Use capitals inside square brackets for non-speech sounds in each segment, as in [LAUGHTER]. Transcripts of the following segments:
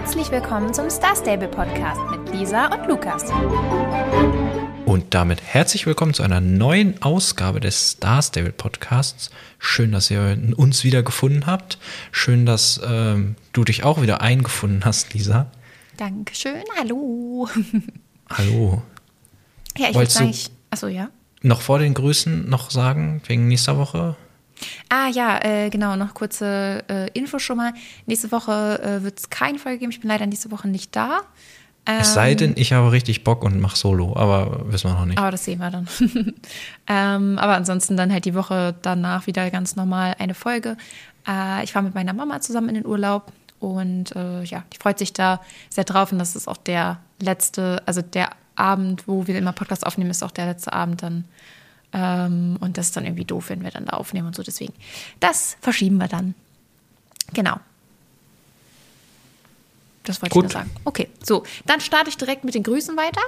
Herzlich willkommen zum Star Stable Podcast mit Lisa und Lukas. Und damit herzlich willkommen zu einer neuen Ausgabe des Star Stable Podcasts. Schön, dass ihr uns wieder gefunden habt. Schön, dass ähm, du dich auch wieder eingefunden hast, Lisa. Dankeschön. Hallo. [LAUGHS] Hallo. Ja, ich würde sagen, ich. Achso, ja. Noch vor den Grüßen noch sagen, wegen nächster Woche? Ah ja, äh, genau, noch kurze äh, Info schon mal. Nächste Woche äh, wird es keine Folge geben. Ich bin leider nächste Woche nicht da. Ähm, es sei denn, ich habe richtig Bock und mache Solo, aber wissen wir noch nicht. Aber das sehen wir dann. [LAUGHS] ähm, aber ansonsten dann halt die Woche danach wieder ganz normal eine Folge. Äh, ich fahre mit meiner Mama zusammen in den Urlaub und äh, ja, die freut sich da sehr drauf und das ist auch der letzte, also der Abend, wo wir immer Podcast aufnehmen, ist auch der letzte Abend dann ähm, und das ist dann irgendwie doof, wenn wir dann da aufnehmen und so. Deswegen, das verschieben wir dann. Genau. Das wollte Gut. ich nur sagen. Okay, so, dann starte ich direkt mit den Grüßen weiter.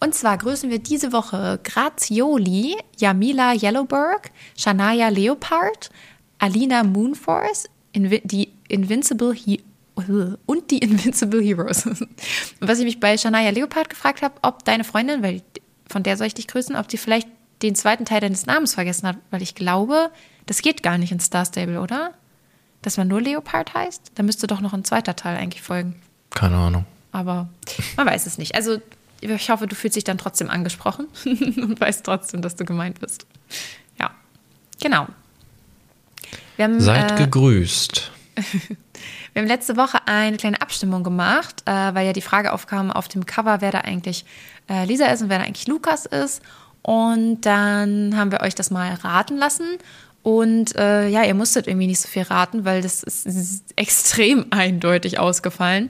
Und zwar grüßen wir diese Woche Grazioli, Jamila Yellowberg, Shania Leopard, Alina Moonforce, Invi die Invincible He [LAUGHS] und die Invincible Heroes. [LAUGHS] Was ich mich bei Shania Leopard gefragt habe, ob deine Freundin, weil von der soll ich dich grüßen, ob sie vielleicht den zweiten Teil deines Namens vergessen hat, weil ich glaube, das geht gar nicht in Star Stable, oder? Dass man nur Leopard heißt? Da müsste doch noch ein zweiter Teil eigentlich folgen. Keine Ahnung. Aber man weiß es nicht. Also ich hoffe, du fühlst dich dann trotzdem angesprochen [LAUGHS] und weißt trotzdem, dass du gemeint bist. Ja, genau. Haben, Seid äh, gegrüßt. [LAUGHS] Wir haben letzte Woche eine kleine Abstimmung gemacht, äh, weil ja die Frage aufkam auf dem Cover, wer da eigentlich äh, Lisa ist und wer da eigentlich Lukas ist. Und dann haben wir euch das mal raten lassen. Und äh, ja, ihr musstet irgendwie nicht so viel raten, weil das ist, ist [LAUGHS] extrem eindeutig ausgefallen.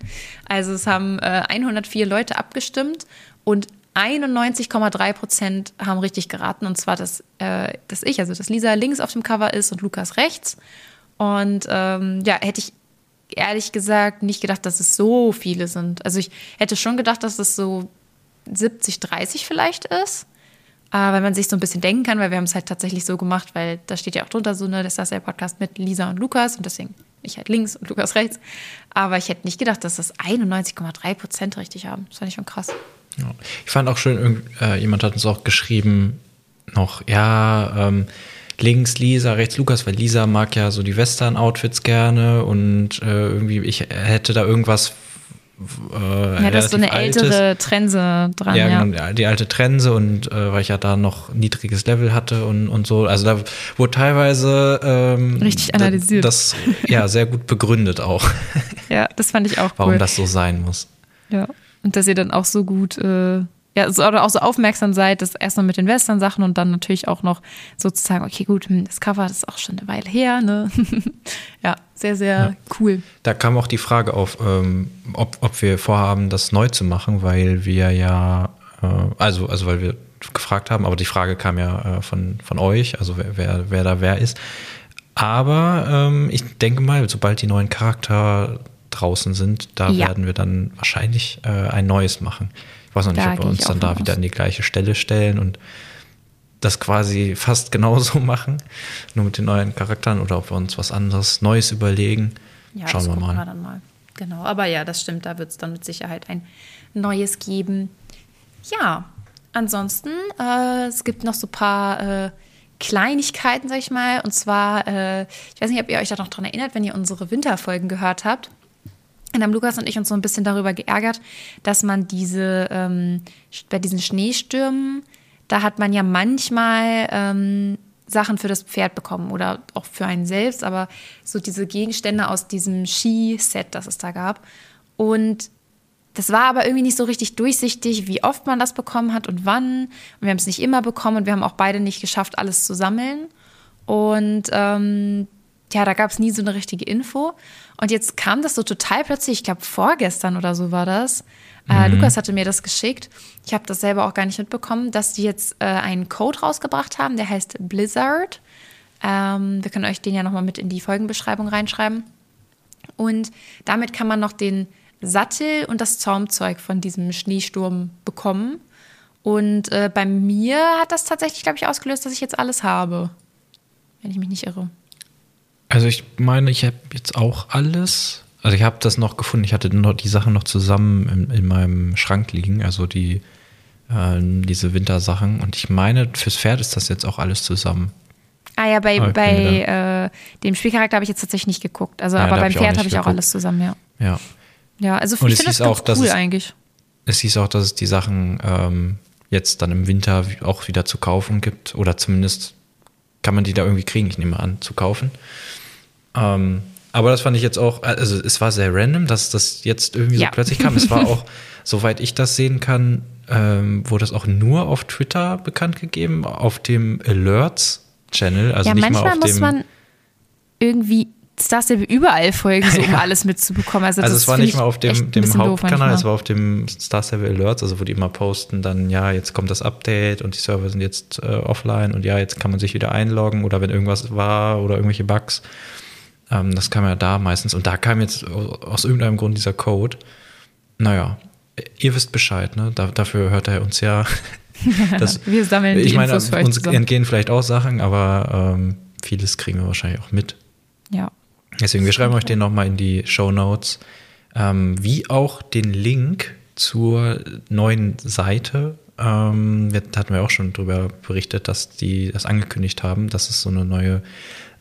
Also es haben äh, 104 Leute abgestimmt und 91,3 Prozent haben richtig geraten. Und zwar, dass, äh, dass ich, also dass Lisa links auf dem Cover ist und Lukas rechts. Und ähm, ja, hätte ich ehrlich gesagt nicht gedacht, dass es so viele sind. Also ich hätte schon gedacht, dass es so 70, 30 vielleicht ist weil man sich so ein bisschen denken kann, weil wir haben es halt tatsächlich so gemacht, weil da steht ja auch drunter so, ne, das ist der Podcast mit Lisa und Lukas und deswegen ich halt links und Lukas rechts. Aber ich hätte nicht gedacht, dass das 91,3 Prozent richtig haben. Das fand ich schon krass. Ja. Ich fand auch schön, äh, jemand hat uns auch geschrieben, noch, ja, ähm, links Lisa, rechts Lukas, weil Lisa mag ja so die Western-Outfits gerne und äh, irgendwie, ich hätte da irgendwas äh, ja, das ist so eine ältere altes. Trense dran. Ja, ja. Genau, die alte Trense und äh, weil ich ja da noch niedriges Level hatte und, und so. Also da wurde teilweise ähm, richtig analysiert. Das ja sehr gut begründet auch. ja, das fand ich auch cool. Warum das so sein muss. Ja. Und dass ihr dann auch so gut äh, ja, so, oder auch so aufmerksam seid, das erstmal mit den Western-Sachen und dann natürlich auch noch sozusagen, okay, gut, hm, das Cover das ist auch schon eine Weile her, ne? [LAUGHS] ja, sehr, sehr ja. cool. Da kam auch die Frage auf, ähm, ob, ob wir vorhaben, das neu zu machen, weil wir ja, äh, also, also weil wir gefragt haben, aber die Frage kam ja äh, von, von euch, also wer, wer, wer da wer ist. Aber ähm, ich denke mal, sobald die neuen Charakter draußen sind, da ja. werden wir dann wahrscheinlich äh, ein neues machen. Ich weiß noch nicht, da ob wir uns dann da aus. wieder an die gleiche Stelle stellen und das quasi fast [LAUGHS] genauso machen, nur mit den neuen Charakteren oder ob wir uns was anderes Neues überlegen. Ja, Schauen wir mal. wir dann mal. Genau, aber ja, das stimmt, da wird es dann mit Sicherheit ein neues geben. Ja, ansonsten, äh, es gibt noch so ein paar äh, Kleinigkeiten, sag ich mal. Und zwar, äh, ich weiß nicht, ob ihr euch da noch dran erinnert, wenn ihr unsere Winterfolgen gehört habt. Und haben Lukas und ich uns so ein bisschen darüber geärgert, dass man diese, ähm, bei diesen Schneestürmen, da hat man ja manchmal ähm, Sachen für das Pferd bekommen oder auch für einen selbst, aber so diese Gegenstände aus diesem Skiset, das es da gab. Und das war aber irgendwie nicht so richtig durchsichtig, wie oft man das bekommen hat und wann. Und wir haben es nicht immer bekommen und wir haben auch beide nicht geschafft, alles zu sammeln. Und ähm, ja, da gab es nie so eine richtige Info. Und jetzt kam das so total plötzlich, ich glaube vorgestern oder so war das. Äh, mhm. Lukas hatte mir das geschickt. Ich habe das selber auch gar nicht mitbekommen, dass die jetzt äh, einen Code rausgebracht haben, der heißt Blizzard. Ähm, wir können euch den ja nochmal mit in die Folgenbeschreibung reinschreiben. Und damit kann man noch den Sattel und das Zaumzeug von diesem Schneesturm bekommen. Und äh, bei mir hat das tatsächlich, glaube ich, ausgelöst, dass ich jetzt alles habe. Wenn ich mich nicht irre. Also ich meine, ich habe jetzt auch alles. Also ich habe das noch gefunden. Ich hatte noch die Sachen noch zusammen in, in meinem Schrank liegen, also die äh, diese Wintersachen. Und ich meine, fürs Pferd ist das jetzt auch alles zusammen. Ah ja, bei, bei äh, dem Spielcharakter habe ich jetzt tatsächlich nicht geguckt. Also, ja, aber beim Pferd habe ich auch alles zusammen, ja. Ja. Ja, also Und ich finde das auch, cool es, eigentlich. Es hieß auch, dass es die Sachen ähm, jetzt dann im Winter auch wieder zu kaufen gibt. Oder zumindest kann man die da irgendwie kriegen, ich nehme an, zu kaufen. Ähm, aber das fand ich jetzt auch, also es war sehr random, dass das jetzt irgendwie ja. so plötzlich kam. Es war auch, [LAUGHS] soweit ich das sehen kann, ähm, wurde das auch nur auf Twitter bekannt gegeben, auf dem Alerts-Channel. Also ja, nicht manchmal mal auf muss dem, man irgendwie Star Stable überall folgen, so um [LAUGHS] ja. alles mitzubekommen. Also, also es war nicht mal auf dem, dem Hauptkanal, es war auf dem Star Stable Alerts, also wo die immer posten, dann ja, jetzt kommt das Update und die Server sind jetzt äh, offline und ja, jetzt kann man sich wieder einloggen oder wenn irgendwas war oder irgendwelche Bugs. Ähm, das kam ja da meistens und da kam jetzt aus irgendeinem Grund dieser Code. Naja, ihr wisst Bescheid, ne? Da, dafür hört er uns ja. [LAUGHS] das, wir sammeln die Ich meine, uns entgehen vielleicht auch Sachen, aber ähm, vieles kriegen wir wahrscheinlich auch mit. Ja. Deswegen, wir schreiben euch den nochmal in die Show Notes, ähm, wie auch den Link zur neuen Seite. Ähm, da hatten wir auch schon darüber berichtet, dass die das angekündigt haben, dass es so eine neue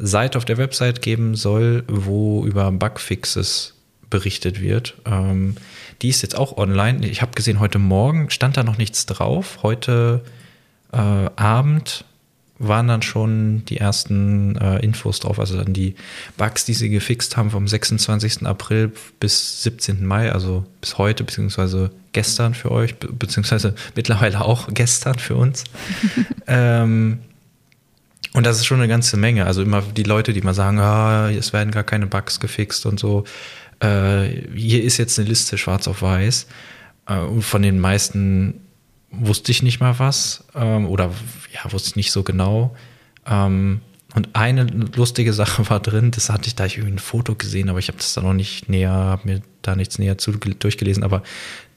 Seite auf der Website geben soll, wo über Bugfixes berichtet wird. Ähm, die ist jetzt auch online. Ich habe gesehen, heute Morgen stand da noch nichts drauf. Heute äh, Abend waren dann schon die ersten äh, Infos drauf, also dann die Bugs, die sie gefixt haben vom 26. April bis 17. Mai, also bis heute, beziehungsweise gestern für euch, beziehungsweise mittlerweile auch gestern für uns. [LAUGHS] ähm, und das ist schon eine ganze Menge. Also immer die Leute, die mal sagen, ah, es werden gar keine Bugs gefixt und so. Äh, hier ist jetzt eine Liste schwarz auf weiß. Äh, und von den meisten wusste ich nicht mal was. Ähm, oder ja, wusste ich nicht so genau. Ähm, und eine lustige Sache war drin, das hatte ich da ich irgendwie ein Foto gesehen, aber ich habe das da noch nicht näher, habe mir da nichts näher zu, durchgelesen, aber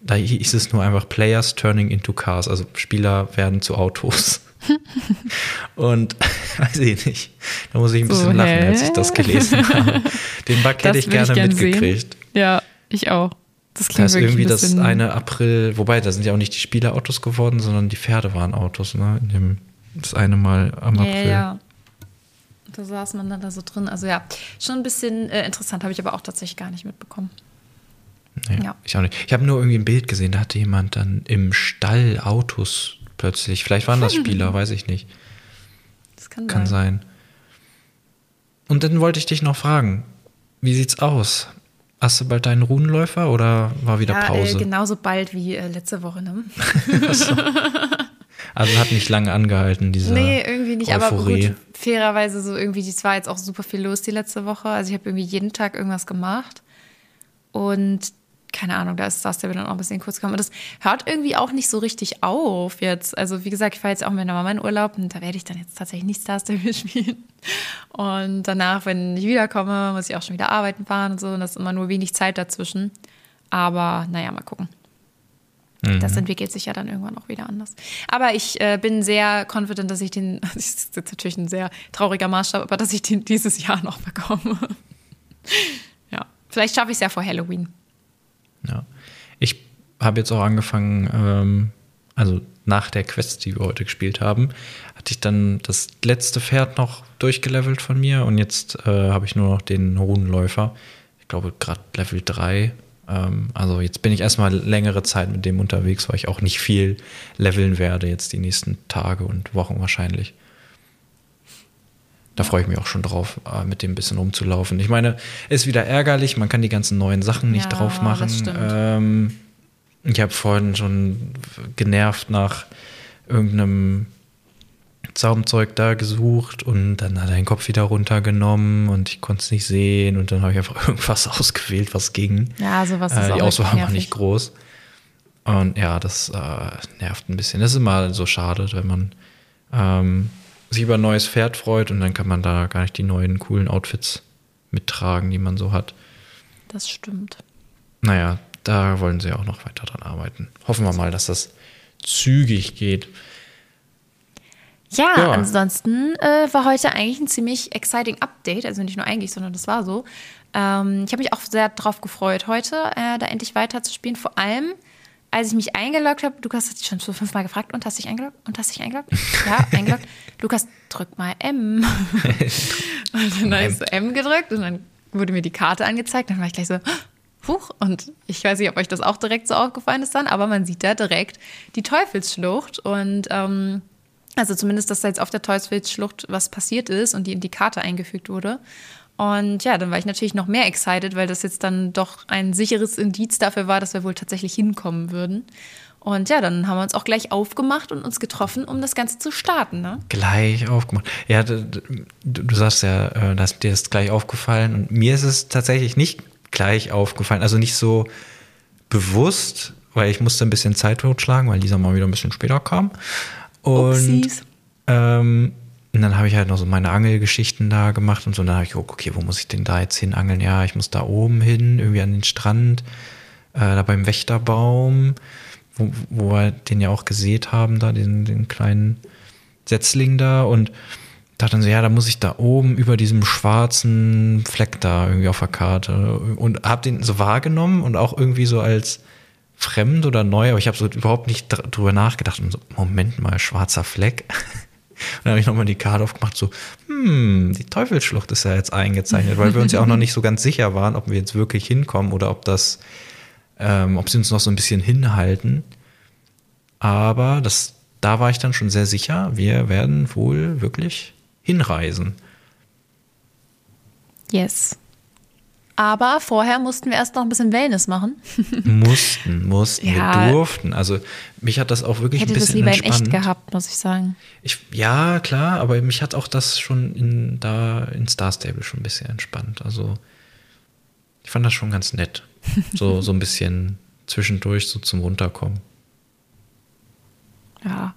da hieß es nur einfach Players turning into cars, also Spieler werden zu Autos. [LAUGHS] und [LAUGHS] weiß ich nicht, da muss ich ein bisschen so, lachen, als ich das gelesen [LAUGHS] habe. Den Bug hätte ich gerne ich gern mitgekriegt. Sehen. Ja, ich auch. Das klingt da ist irgendwie ein das eine April, wobei da sind ja auch nicht die Spielerautos geworden, sondern die Pferde waren Autos, ne? In dem, das eine Mal am April. Ja, ja. Da saß man dann da so drin. Also ja, schon ein bisschen äh, interessant, habe ich aber auch tatsächlich gar nicht mitbekommen. Nee, ja. Ich auch nicht. Ich habe nur irgendwie ein Bild gesehen, da hatte jemand dann im Stall Autos plötzlich. Vielleicht waren das [LAUGHS] Spieler, weiß ich nicht. Das kann, kann sein. sein. Und dann wollte ich dich noch fragen, wie sieht's aus? Hast du bald deinen Runenläufer oder war wieder ja, Pause? Äh, genauso bald wie äh, letzte Woche, ne? [LAUGHS] also hat nicht lange angehalten, diese Nee, irgendwie nicht, Euphorie. aber gut, fairerweise so irgendwie, es war jetzt auch super viel los die letzte Woche. Also ich habe irgendwie jeden Tag irgendwas gemacht. Und keine Ahnung, da ist das dann auch ein bisschen kurz gekommen. Und das hört irgendwie auch nicht so richtig auf jetzt. Also wie gesagt, ich fahre jetzt auch mit meiner Mama in Urlaub und da werde ich dann jetzt tatsächlich nicht Star Stable [LAUGHS] spielen. Und danach, wenn ich wiederkomme, muss ich auch schon wieder arbeiten fahren und so. Und das ist immer nur wenig Zeit dazwischen. Aber naja, mal gucken. Mhm. Das entwickelt sich ja dann irgendwann auch wieder anders. Aber ich äh, bin sehr confident, dass ich den, [LAUGHS] das ist jetzt natürlich ein sehr trauriger Maßstab, aber dass ich den dieses Jahr noch bekomme. [LAUGHS] ja, vielleicht schaffe ich es ja vor Halloween. Ja. Ich habe jetzt auch angefangen, ähm, also nach der Quest, die wir heute gespielt haben, hatte ich dann das letzte Pferd noch durchgelevelt von mir und jetzt äh, habe ich nur noch den Runenläufer. Ich glaube, gerade Level 3. Ähm, also jetzt bin ich erstmal längere Zeit mit dem unterwegs, weil ich auch nicht viel leveln werde jetzt die nächsten Tage und Wochen wahrscheinlich. Da freue ich mich auch schon drauf, äh, mit dem ein bisschen rumzulaufen. Ich meine, ist wieder ärgerlich, man kann die ganzen neuen Sachen nicht ja, drauf machen. Ähm, ich habe vorhin schon genervt nach irgendeinem Zaumzeug da gesucht und dann hat er den Kopf wieder runtergenommen und ich konnte es nicht sehen und dann habe ich einfach [LAUGHS] irgendwas ausgewählt, was ging. Ja, sowas ist äh, Die Auswahl war nicht groß. Und ja, das äh, nervt ein bisschen. Das ist immer so schade, wenn man ähm, sich über ein neues Pferd freut und dann kann man da gar nicht die neuen coolen Outfits mittragen, die man so hat. Das stimmt. Naja, da wollen sie auch noch weiter dran arbeiten. Hoffen wir mal, dass das zügig geht. Ja, Ja. ansonsten äh, war heute eigentlich ein ziemlich exciting Update. Also nicht nur eigentlich, sondern das war so. Ähm, ich habe mich auch sehr drauf gefreut, heute äh, da endlich weiter zu spielen. Vor allem, als ich mich eingeloggt habe. Lukas hat dich schon so fünfmal gefragt und hast dich eingeloggt? Und hast dich eingeloggt? Ja, [LAUGHS] eingeloggt. Lukas, drück mal M. [LAUGHS] und dann habe ich so M gedrückt und dann wurde mir die Karte angezeigt. Dann war ich gleich so, [GASPS] Huch, und ich weiß nicht, ob euch das auch direkt so aufgefallen ist dann, aber man sieht da direkt die Teufelsschlucht und ähm, also zumindest, dass da jetzt auf der Teufelsschlucht was passiert ist und die in die Karte eingefügt wurde. Und ja, dann war ich natürlich noch mehr excited, weil das jetzt dann doch ein sicheres Indiz dafür war, dass wir wohl tatsächlich hinkommen würden. Und ja, dann haben wir uns auch gleich aufgemacht und uns getroffen, um das Ganze zu starten. Ne? Gleich aufgemacht. Ja, du, du, sagst ja, äh, dass dir ist gleich aufgefallen. Und mir ist es tatsächlich nicht gleich aufgefallen. Also nicht so bewusst, weil ich musste ein bisschen Zeit totschlagen, weil Lisa mal wieder ein bisschen später kam. Und Upsies. ähm, und dann habe ich halt noch so meine Angelgeschichten da gemacht und so. Und dann habe ich geguckt, okay, wo muss ich denn da jetzt hin angeln? Ja, ich muss da oben hin, irgendwie an den Strand, äh, da beim Wächterbaum, wo, wo wir den ja auch gesät haben, da den, den kleinen Setzling da. Und dachte dann so, ja, da muss ich da oben über diesem schwarzen Fleck da irgendwie auf der Karte. Und habe den so wahrgenommen und auch irgendwie so als fremd oder neu, aber ich habe so überhaupt nicht dr drüber nachgedacht. Und so, Moment mal, schwarzer Fleck. [LAUGHS] Dann habe ich nochmal die Karte aufgemacht, so, hm, die Teufelsschlucht ist ja jetzt eingezeichnet, weil wir uns ja auch noch nicht so ganz sicher waren, ob wir jetzt wirklich hinkommen oder ob das, ähm, ob sie uns noch so ein bisschen hinhalten. Aber das, da war ich dann schon sehr sicher, wir werden wohl wirklich hinreisen. Yes. Aber vorher mussten wir erst noch ein bisschen Wellness machen. [LAUGHS] mussten, mussten, Ja. wir durften. Also mich hat das auch wirklich Ich hätte ein das bisschen lieber in entspannt. echt gehabt, muss ich sagen. Ich, ja, klar, aber mich hat auch das schon in, da in Star Stable schon ein bisschen entspannt. Also ich fand das schon ganz nett. [LAUGHS] So, so ein bisschen zwischendurch so zum Runterkommen. Ja.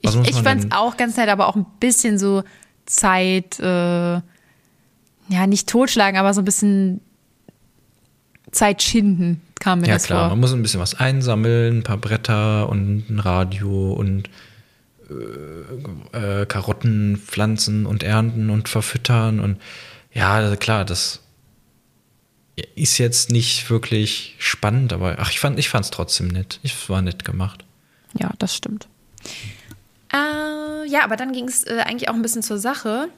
Ich, Was ich man fand es auch ganz nett, aber auch ein bisschen so Zeit, äh, ja, nicht totschlagen, aber so ein bisschen Zeit schinden kam mir ja, das klar, vor. man muss ein bisschen was einsammeln, ein paar Bretter und ein Radio und äh, äh, Karotten pflanzen und ernten und verfüttern und ja, klar, das ist jetzt nicht wirklich spannend, aber ach, ich fand ich fand's trotzdem nett. Es war nett gemacht. Ja, das stimmt. Äh, ja, aber dann ging es äh, eigentlich auch ein bisschen zur Sache,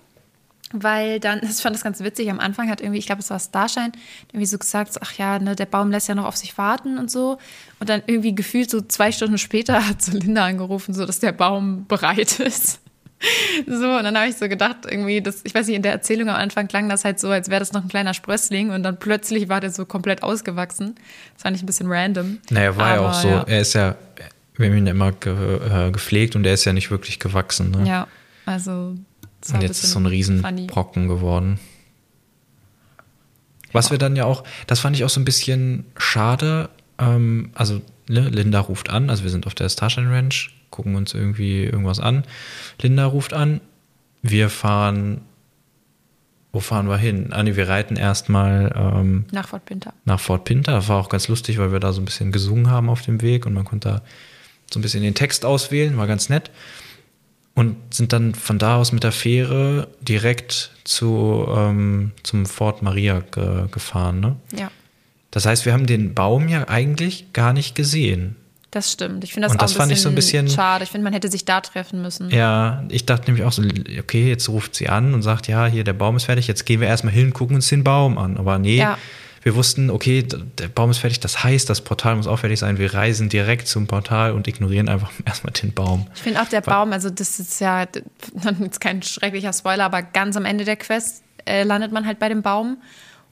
weil dann, [LAUGHS] ich fand das ganz witzig, am Anfang hat irgendwie, ich glaube, es war Starshine, irgendwie so gesagt, so, ach ja, ne, der Baum lässt ja noch auf sich warten und so. Und dann irgendwie gefühlt so zwei Stunden später [LAUGHS] hat so Linda angerufen, so, dass der Baum bereit ist. [LAUGHS] So, und dann habe ich so gedacht, irgendwie, das, ich weiß nicht, in der Erzählung am Anfang klang das halt so, als wäre das noch ein kleiner Sprössling und dann plötzlich war der so komplett ausgewachsen. Das fand ich ein bisschen random. Naja, war ja Aber auch so. Er ist ja, wir haben ihn ja immer ge, äh, gepflegt und er ist ja nicht wirklich gewachsen. Ne? Ja, also. Und jetzt ist so ein riesen funny. Brocken geworden. Was wir dann ja auch, das fand ich auch so ein bisschen schade. Ähm, also ne, Linda ruft an, also wir sind auf der Starshine Ranch, gucken uns irgendwie irgendwas an. Linda ruft an, wir fahren, wo fahren wir hin? Ah, nee, wir reiten erstmal ähm, Nach Fort Pinter. nach Fort Pinter. Das war auch ganz lustig, weil wir da so ein bisschen gesungen haben auf dem Weg und man konnte da so ein bisschen den Text auswählen, war ganz nett. Und sind dann von da aus mit der Fähre direkt zu, ähm, zum Fort Maria ge gefahren. Ne? Ja, Das heißt, wir haben den Baum ja eigentlich gar nicht gesehen. das stimmt. Ich finde das Und auch das ein fand ich so ein bisschen- schade. Ich finde, man hätte sich da treffen müssen. Ja, ich dachte nämlich auch so, okay, jetzt ruft sie an und sagt, ja, hier, der Baum ist fertig, jetzt gehen wir erstmal hin, gucken uns den Baum an. Aber nee, Ja. Wir wussten, okay, der Baum ist fertig, das heißt, das Portal muss auch fertig sein. Wir reisen direkt zum Portal und ignorieren einfach [LAUGHS] erstmal den Baum. Ich finde auch der Baum, also das ist ja jetzt [LAUGHS] kein schrecklicher Spoiler, aber ganz am Ende der Quest äh, landet man halt bei dem Baum.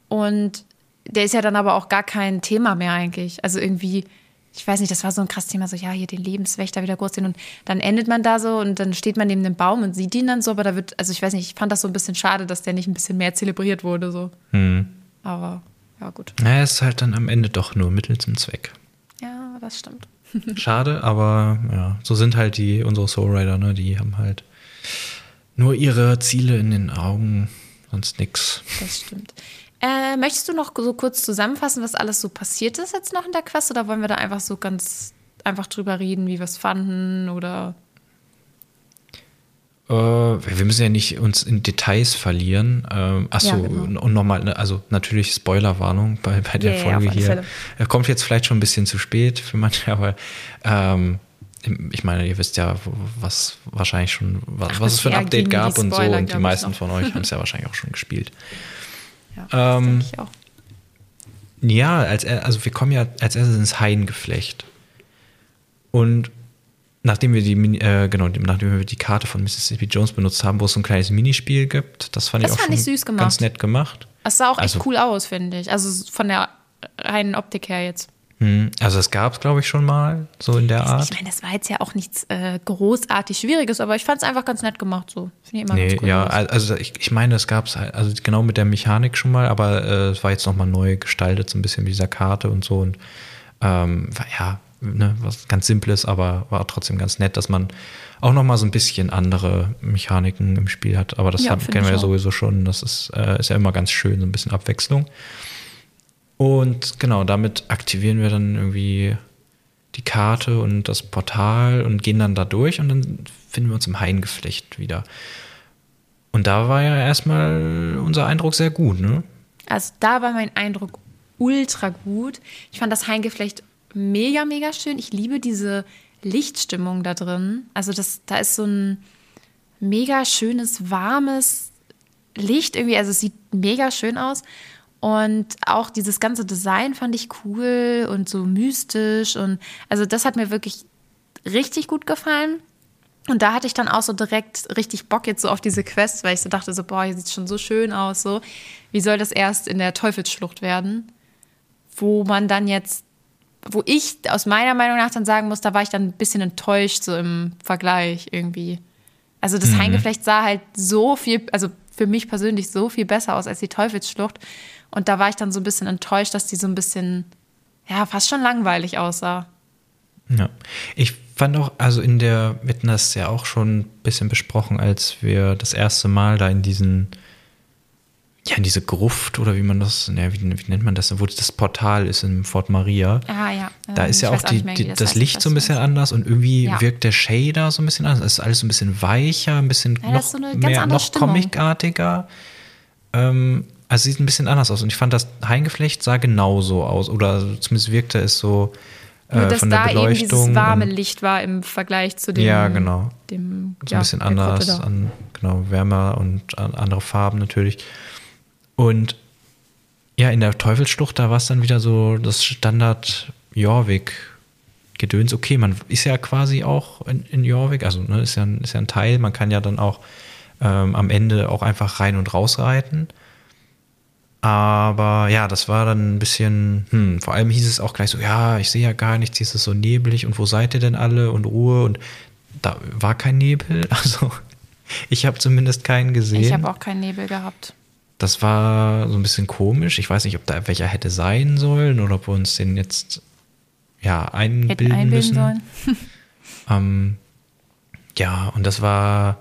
Und der ist ja dann aber auch gar kein Thema mehr eigentlich. Also irgendwie, ich weiß nicht, das war so ein krasses Thema, so ja, hier den Lebenswächter wieder groß sehen. Und dann endet man da so und dann steht man neben dem Baum und sieht ihn dann so, aber da wird, also ich weiß nicht, ich fand das so ein bisschen schade, dass der nicht ein bisschen mehr zelebriert wurde. So. Hm. Aber ja, gut. Naja, ist halt dann am Ende doch nur Mittel zum Zweck. Ja, das stimmt. [LAUGHS] Schade, aber ja, so sind halt die, unsere Soul Rider, ne? Die haben halt nur ihre Ziele in den Augen, sonst nix. Das stimmt. Äh, möchtest du noch so kurz zusammenfassen, was alles so passiert ist jetzt noch in der Quest? Oder wollen wir da einfach so ganz einfach drüber reden, wie wir es fanden? Oder Äh, wir müssen ja nicht uns in Details verlieren. Ähm, achso, Ja, genau. und nochmal, ne, also natürlich Spoilerwarnung bei, bei der ja, Folge hier. Fälle. Er kommt jetzt vielleicht schon ein bisschen zu spät für manche, aber ähm, ich meine, ihr wisst ja, was wahrscheinlich schon, was, was es für ein Update gab und so. Und die meisten von euch haben es ja wahrscheinlich auch schon gespielt. [LAUGHS] Ja, Ähm, denke ich auch. Ja, als, also wir kommen ja als erstes ins Haingeflecht. Und nachdem wir die, äh, genau, nachdem wir die Karte von Mississippi Jones benutzt haben, wo es so ein kleines Minispiel gibt, das fand Das ich auch fand ich süß gemacht. ganz nett gemacht. Es sah auch also- echt cool aus, finde ich. Also von der reinen Optik her jetzt. Hm, Also es gab es, glaube ich, schon mal, so in der Art. Ich meine, das war jetzt ja auch nichts äh, großartig Schwieriges, aber ich fand es einfach ganz nett gemacht so. Finde ich immer Nee, ganz cool. ja, aus. also ich, ich meine, es gab es halt, also genau mit der Mechanik schon mal, aber äh, es war jetzt nochmal neu gestaltet, so ein bisschen mit dieser Karte und so. Und ähm, war, ja, ne, was ganz Simples, aber war trotzdem ganz nett, dass man auch nochmal so ein bisschen andere Mechaniken im Spiel hat. Aber das Ja, hat, kennen wir ja sowieso schon. Das ist, äh, ist ja immer ganz schön, so ein bisschen Abwechslung. Und genau, damit aktivieren wir dann irgendwie die Karte und das Portal und gehen dann da durch und dann finden wir uns im Haingeflecht wieder. Und da war ja erstmal unser Eindruck sehr gut, ne? Also da war mein Eindruck ultra gut. Ich fand das Haingeflecht mega, mega schön. Ich liebe diese Lichtstimmung da drin. Also das, da ist so ein mega schönes, warmes Licht irgendwie. Also es sieht mega schön aus. Und auch dieses ganze Design fand ich cool und so mystisch. Und also das hat mir wirklich richtig gut gefallen. Und da hatte ich dann auch so direkt richtig Bock jetzt so auf diese Quest, weil ich so dachte so, boah, hier sieht schon so schön aus, so. Wie soll das erst in der Teufelsschlucht werden? Wo man dann jetzt, wo ich aus meiner Meinung nach dann sagen muss, da war ich dann ein bisschen enttäuscht, so im Vergleich irgendwie. Also das Haingeflecht sah halt so viel, also für mich persönlich so viel besser aus als die Teufelsschlucht. Und da war ich dann so ein bisschen enttäuscht, dass die so ein bisschen, ja, fast schon langweilig aussah. Ja. Ich fand auch, also in der, wir hatten das ja auch schon ein bisschen besprochen, als wir das erste Mal da in diesen, ja, in diese Gruft oder wie man das, ne, wie, wie nennt man das, wo das Portal ist in Fort Maria. Ah ja. Da ähm, ist ja ich auch weiß die, nicht mehr, die, das, heißt, Licht so ein bisschen anders und irgendwie Ja. wirkt der Shader so ein bisschen anders. Es ist alles so ein bisschen weicher, ein bisschen Ja, das ist noch so mehr, noch Stimmung. comicartiger. Ähm, also sieht ein bisschen anders aus. Und ich fand, das Haingeflecht sah genauso aus. Oder zumindest wirkte es so Nur, äh, dass von der da eben Beleuchtung. dieses warme Licht war im Vergleich zu dem. Ja, genau. Dem, so ja, ein bisschen der Gruppe anders, da. an, genau, wärmer und an, andere Farben natürlich. Und ja, in der Teufelsschlucht, da war es dann wieder so das Standard Jorvik-Gedöns. Okay, man ist ja quasi auch in, in Jorvik, also ne, ist, ja, ein- ist ja ein Teil, man kann ja dann auch ähm, am Ende auch einfach rein und raus reiten. Aber ja, das war dann ein bisschen, hm, vor allem hieß es auch gleich so, ja, ich sehe ja gar nichts, hier ist es so neblig und wo seid ihr denn alle und Ruhe und da war kein Nebel, [LAUGHS] also ich habe zumindest keinen gesehen. Ich habe auch keinen Nebel gehabt. Das war so ein bisschen komisch. Ich weiß nicht, ob da welcher hätte sein sollen oder ob wir uns den jetzt ja einbilden, Hätten einbilden müssen. sollen. [LAUGHS] Ähm, ja, und das war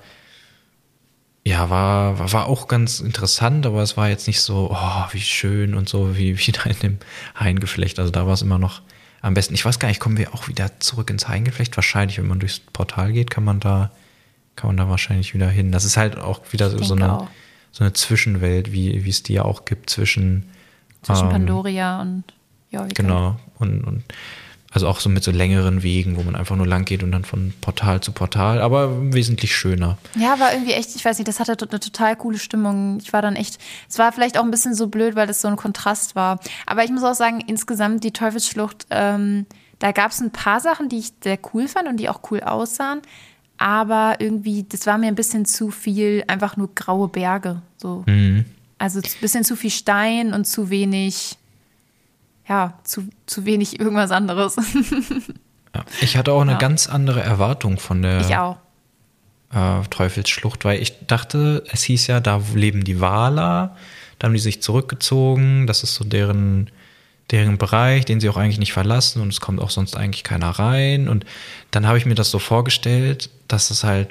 ja, war, war, war auch ganz interessant, aber es war jetzt nicht so, oh, wie schön und so, wie, [LAUGHS] wie da in dem Haingeflecht. Also da war es immer noch am besten. Ich weiß gar nicht, kommen wir auch wieder zurück ins Haingeflecht? Wahrscheinlich, wenn man durchs Portal geht, kann man da, kann man da wahrscheinlich wieder hin. Das ist halt auch wieder so denke eine, auch. So eine Zwischenwelt, wie, wie es die ja auch gibt zwischen Zwischen ähm, Pandoria und Jorvik. Genau. Und, und also auch so mit so längeren Wegen, wo man einfach nur lang geht und dann von Portal zu Portal, aber wesentlich schöner. Ja, war irgendwie echt, ich weiß nicht, das hatte eine total coole Stimmung. Ich war dann echt, es war vielleicht auch ein bisschen so blöd, weil das so ein Kontrast war. Aber ich muss auch sagen, insgesamt die Teufelsschlucht, ähm, da gab es ein paar Sachen, die ich sehr cool fand und die auch cool aussahen. Aber irgendwie, das war mir ein bisschen zu viel, einfach nur graue Berge. So. Mhm. Also ein bisschen zu viel Stein und zu wenig, ja, zu, zu wenig irgendwas anderes. Ich hatte auch eine Ja. ganz andere Erwartung von der ich auch. äh, Teufelsschlucht, weil ich dachte, es hieß ja, da leben die Waler, da haben die sich zurückgezogen, das ist so deren, deren Bereich, den sie auch eigentlich nicht verlassen und es kommt auch sonst eigentlich keiner rein. Und dann habe ich mir das so vorgestellt, dass es halt,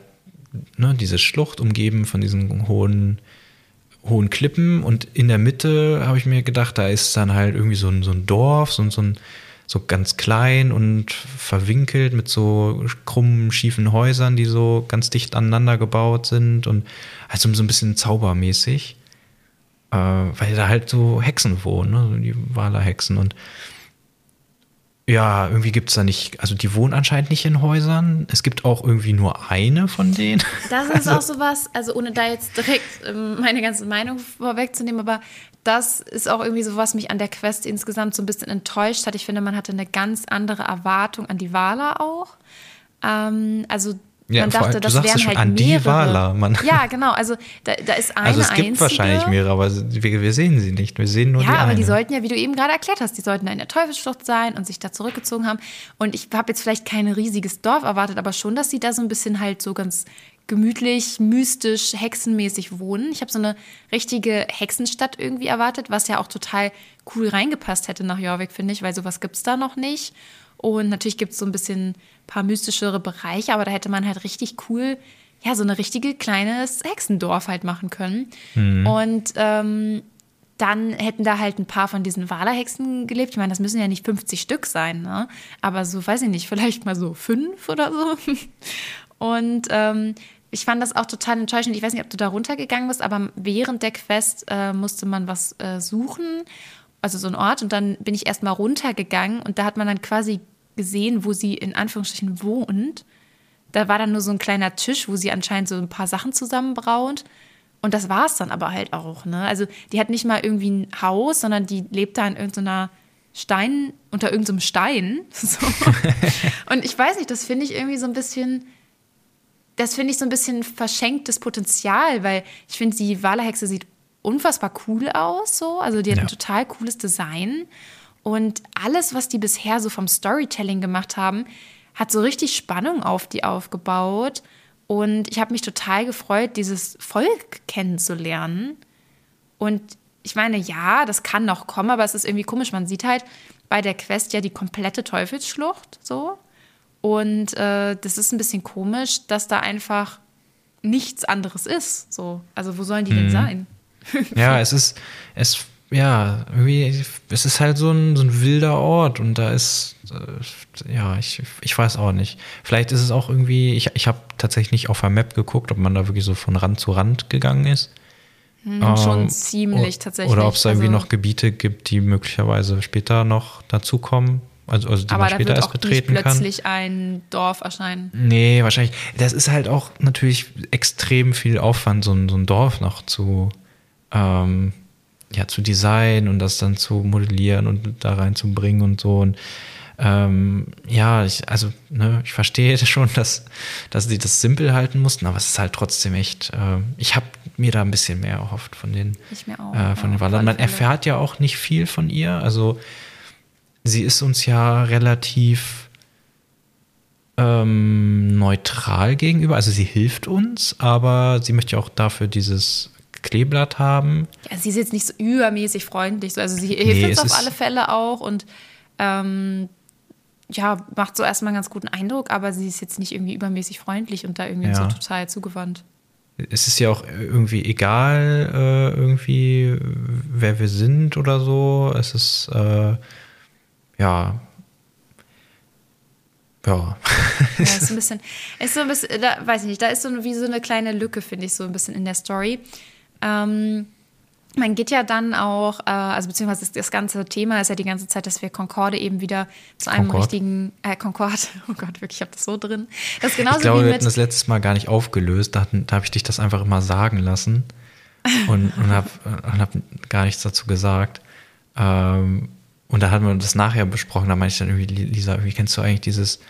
ne, diese Schlucht umgeben von diesen hohen, hohen Klippen und in der Mitte habe ich mir gedacht, da ist dann halt irgendwie so ein, so ein Dorf, so, so ein so ganz klein und verwinkelt mit so krummen, schiefen Häusern, die so ganz dicht aneinander gebaut sind und also so ein bisschen zaubermäßig, äh, weil da halt so Hexen wohnen, ne? die Walerhexen und ja, irgendwie gibt es da nicht, also die wohnen anscheinend nicht in Häusern. Es gibt auch irgendwie nur eine von denen. [LAUGHS] Das ist also. auch sowas, also ohne da jetzt direkt ähm, meine ganze Meinung vorwegzunehmen, aber das ist auch irgendwie so, was mich an der Quest insgesamt so ein bisschen enttäuscht hat. Ich finde, man hatte eine ganz andere Erwartung an die Wala auch. Ähm, also ja, man dachte, das wären halt an mehrere. Die Wala, man. Ja, genau. Also da, da ist eine Also es gibt einzige. wahrscheinlich mehrere, aber wir, wir, sehen sie nicht. Wir sehen nur ja, die Ja, aber eine. die sollten ja, wie du eben gerade erklärt hast, die sollten in der Teufelsschlucht sein und sich da zurückgezogen haben. Und ich habe jetzt vielleicht kein riesiges Dorf erwartet, aber schon, dass sie da so ein bisschen halt so ganz gemütlich, mystisch, hexenmäßig wohnen. Ich habe so eine richtige Hexenstadt irgendwie erwartet, was ja auch total cool reingepasst hätte nach Jorvik, finde ich, weil sowas gibt es da noch nicht. Und natürlich gibt es so ein bisschen paar mystischere Bereiche, aber da hätte man halt richtig cool, ja, so eine richtige kleines Hexendorf halt machen können. Mhm. Und ähm, dann hätten da halt ein paar von diesen Walerhexen gelebt. Ich meine, das müssen ja nicht 50 Stück sein, ne? Aber so, weiß ich nicht, vielleicht mal so fünf oder so. [LAUGHS] Und ähm, ich fand das auch total enttäuschend. Ich weiß nicht, ob du da runtergegangen bist, aber während der Quest äh, musste man was äh, suchen, also so ein Ort. Und dann bin ich erstmal runtergegangen und da hat man dann quasi gesehen, wo sie in Anführungsstrichen wohnt. Da war dann nur so ein kleiner Tisch, wo sie anscheinend so ein paar Sachen zusammenbraut. Und das war es dann aber halt auch. Ne? Also die hat nicht mal irgendwie ein Haus, sondern die lebt da in irgendeiner Stein, unter irgendeinem Stein. [LAUGHS] So. Und ich weiß nicht, das finde ich irgendwie so ein bisschen, das finde ich so ein bisschen verschenktes Potenzial, weil ich finde, die Walehexe sieht unfassbar cool aus, so. Also die hat ja. ein total cooles Design. Und alles, was die bisher so vom Storytelling gemacht haben, hat so richtig Spannung auf die aufgebaut. Und ich habe mich total gefreut, dieses Volk kennenzulernen. Und ich meine, ja, das kann noch kommen, aber es ist irgendwie komisch. Man sieht halt bei der Quest ja die komplette Teufelsschlucht so. Und äh, das ist ein bisschen komisch, dass da einfach nichts anderes ist. So. Also wo sollen die mhm. denn sein? ja, [LAUGHS] es ist, es ja, irgendwie, es ist halt so ein, so ein wilder Ort und da ist, äh, ja, ich, ich weiß auch nicht. Vielleicht ist es auch irgendwie, ich, ich habe tatsächlich nicht auf der Map geguckt, ob man da wirklich so von Rand zu Rand gegangen ist. Hm, ähm, schon ziemlich tatsächlich. Oder ob es da irgendwie also, noch Gebiete gibt, die möglicherweise später noch dazukommen. Also, also die aber man später wird erst betreten nicht plötzlich kann. ein Dorf erscheinen. Nee, wahrscheinlich. Das ist halt auch natürlich extrem viel Aufwand, so ein, so ein Dorf noch zu ähm, ja, zu designen und das dann zu modellieren und da reinzubringen und so. Und ähm, ja, ich, also, ne, ich verstehe [LAUGHS] schon, dass, dass sie das simpel halten mussten, aber es ist halt trotzdem echt, äh, ich habe mir da ein bisschen mehr erhofft von den, auch, äh, von ja, den Wallern. Man erfährt ja auch nicht viel von ihr. Also sie ist uns ja relativ ähm, neutral gegenüber. Also sie hilft uns, aber sie möchte ja auch dafür dieses Kleeblatt haben. Ja, sie ist jetzt nicht so übermäßig freundlich. Also sie hilft nee, uns auf alle Fälle auch und ähm, ja, macht so erstmal einen ganz guten Eindruck, aber sie ist jetzt nicht irgendwie übermäßig freundlich und da irgendwie ja. so total zugewandt. Es ist ja auch irgendwie egal, äh, irgendwie, wer wir sind oder so. Es ist, äh, ja, ja. ja, ist ein [LAUGHS] bisschen, ist so ein bisschen, da weiß ich nicht, da ist so wie so eine kleine Lücke, finde ich, so ein bisschen in der Story. Ähm, man geht ja dann auch, äh, also beziehungsweise das ganze Thema ist ja die ganze Zeit, dass wir Concorde eben wieder zu einem Concorde. richtigen, äh, Concorde, [LAUGHS] oh Gott, wirklich, ich habe das so drin. Das genauso ich glaube, wir hatten das letztes Mal gar nicht aufgelöst, da, da habe ich dich das einfach immer sagen lassen [LAUGHS] und, und habe hab gar nichts dazu gesagt. Ähm, und da hatten wir das nachher besprochen, da meinte ich dann irgendwie, Lisa, wie kennst du eigentlich dieses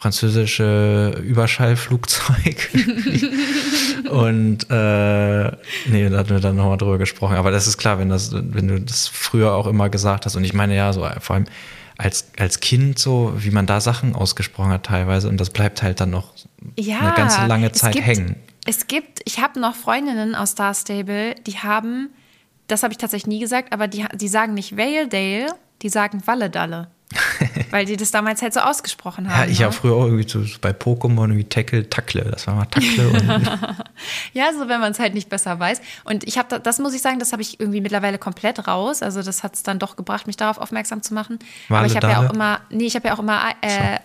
französische Überschallflugzeug. [LAUGHS] und äh, nee, da hatten wir dann nochmal drüber gesprochen. Aber das ist klar, wenn das, wenn du das früher auch immer gesagt hast, und ich meine ja, so vor allem als, als Kind so, wie man da Sachen ausgesprochen hat teilweise, und das bleibt halt dann noch ja, eine ganze lange Zeit gibt, hängen. Es gibt, ich habe noch Freundinnen aus Star Stable, die haben, das habe ich tatsächlich nie gesagt, aber die, die sagen nicht Valedale, die sagen Walledalle. [LAUGHS] weil die das damals halt so ausgesprochen Ja, haben. ich ne? habe früher auch irgendwie so bei Pokémon irgendwie Tackle, Tackle. Das war mal Tackle. Und [LAUGHS] [LAUGHS] Ja, so wenn man es halt nicht besser weiß. Und ich habe da, das muss ich sagen, das habe ich irgendwie mittlerweile komplett raus. Also das hat es dann doch gebracht, mich darauf aufmerksam zu machen. Wale, Aber ich habe ja auch immer, nee, ich habe ja auch immer äh,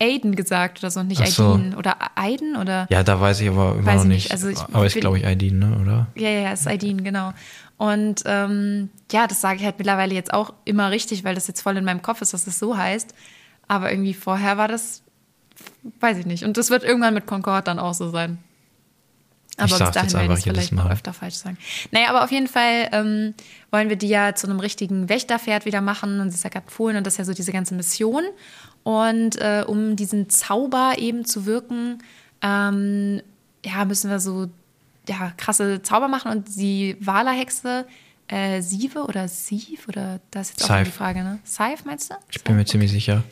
Aiden gesagt oder so, und nicht so. Aiden oder Aiden oder ja, da weiß ich aber immer noch ich nicht. nicht. Also ich aber ist, glaube ich, ID, ne? oder? Ja, ja, ja, ist Aidin, genau. Und ähm, ja, das sage ich halt mittlerweile jetzt auch immer richtig, weil das jetzt voll in meinem Kopf ist, dass es so heißt. Aber irgendwie vorher war das, weiß ich nicht. Und das wird irgendwann mit Concord dann auch so sein. Aber Ich bis dahin wir einfach es vielleicht noch Mal. öfter falsch sagen. Naja, aber auf jeden Fall ähm, wollen wir die ja zu einem richtigen Wächterpferd wieder machen. Und sie ist ja gerade Fohlen und das ist ja so diese ganze Mission. Und äh, um diesen Zauber eben zu wirken, ähm, ja, müssen wir so ja, krasse Zauber machen. Und die Walerhexe, äh, Sieve oder Sieve oder das ist jetzt auch Scythe. die Frage, ne? Scythe meinst du? Ich bin mir ziemlich sicher.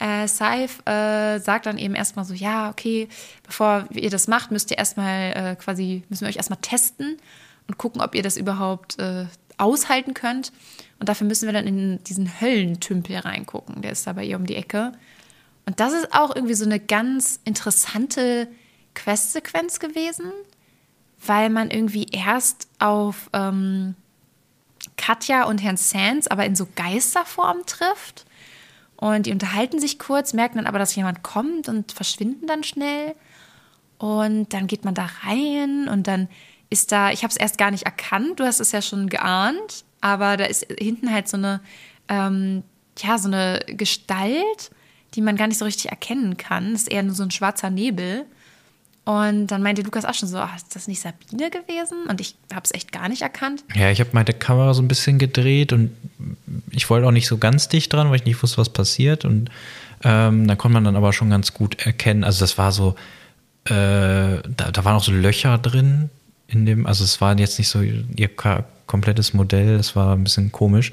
Äh, Saif äh, sagt dann eben erstmal so, ja, okay, bevor ihr das macht, müsst ihr erstmal äh, quasi, müssen wir euch erstmal testen und gucken, ob ihr das überhaupt äh, aushalten könnt. Und dafür müssen wir dann in diesen Höllentümpel reingucken. Der ist da bei ihr um die Ecke. Und das ist auch irgendwie so eine ganz interessante Questsequenz gewesen, weil man irgendwie erst auf ähm, Katja und Herrn Sands aber in so Geisterform trifft. Und die unterhalten sich kurz, merken dann aber, dass jemand kommt und verschwinden dann schnell. Und dann geht man da rein und dann ist da, ich habe es erst gar nicht erkannt, du hast es ja schon geahnt, aber da ist hinten halt so eine, ähm, ja, so eine Gestalt, die man gar nicht so richtig erkennen kann. Das ist eher nur so ein schwarzer Nebel. Und dann meinte Lukas auch schon so, ah, ist das nicht Sabine gewesen? Und ich habe es echt gar nicht erkannt. Ja, ich habe meine Kamera so ein bisschen gedreht und ich wollte auch nicht so ganz dicht dran, weil ich nicht wusste, was passiert. Und ähm, da konnte man dann aber schon ganz gut erkennen. Also das war so, äh, da, da waren auch so Löcher drin in dem, also es war jetzt nicht so ihr komplettes Modell, es war ein bisschen komisch.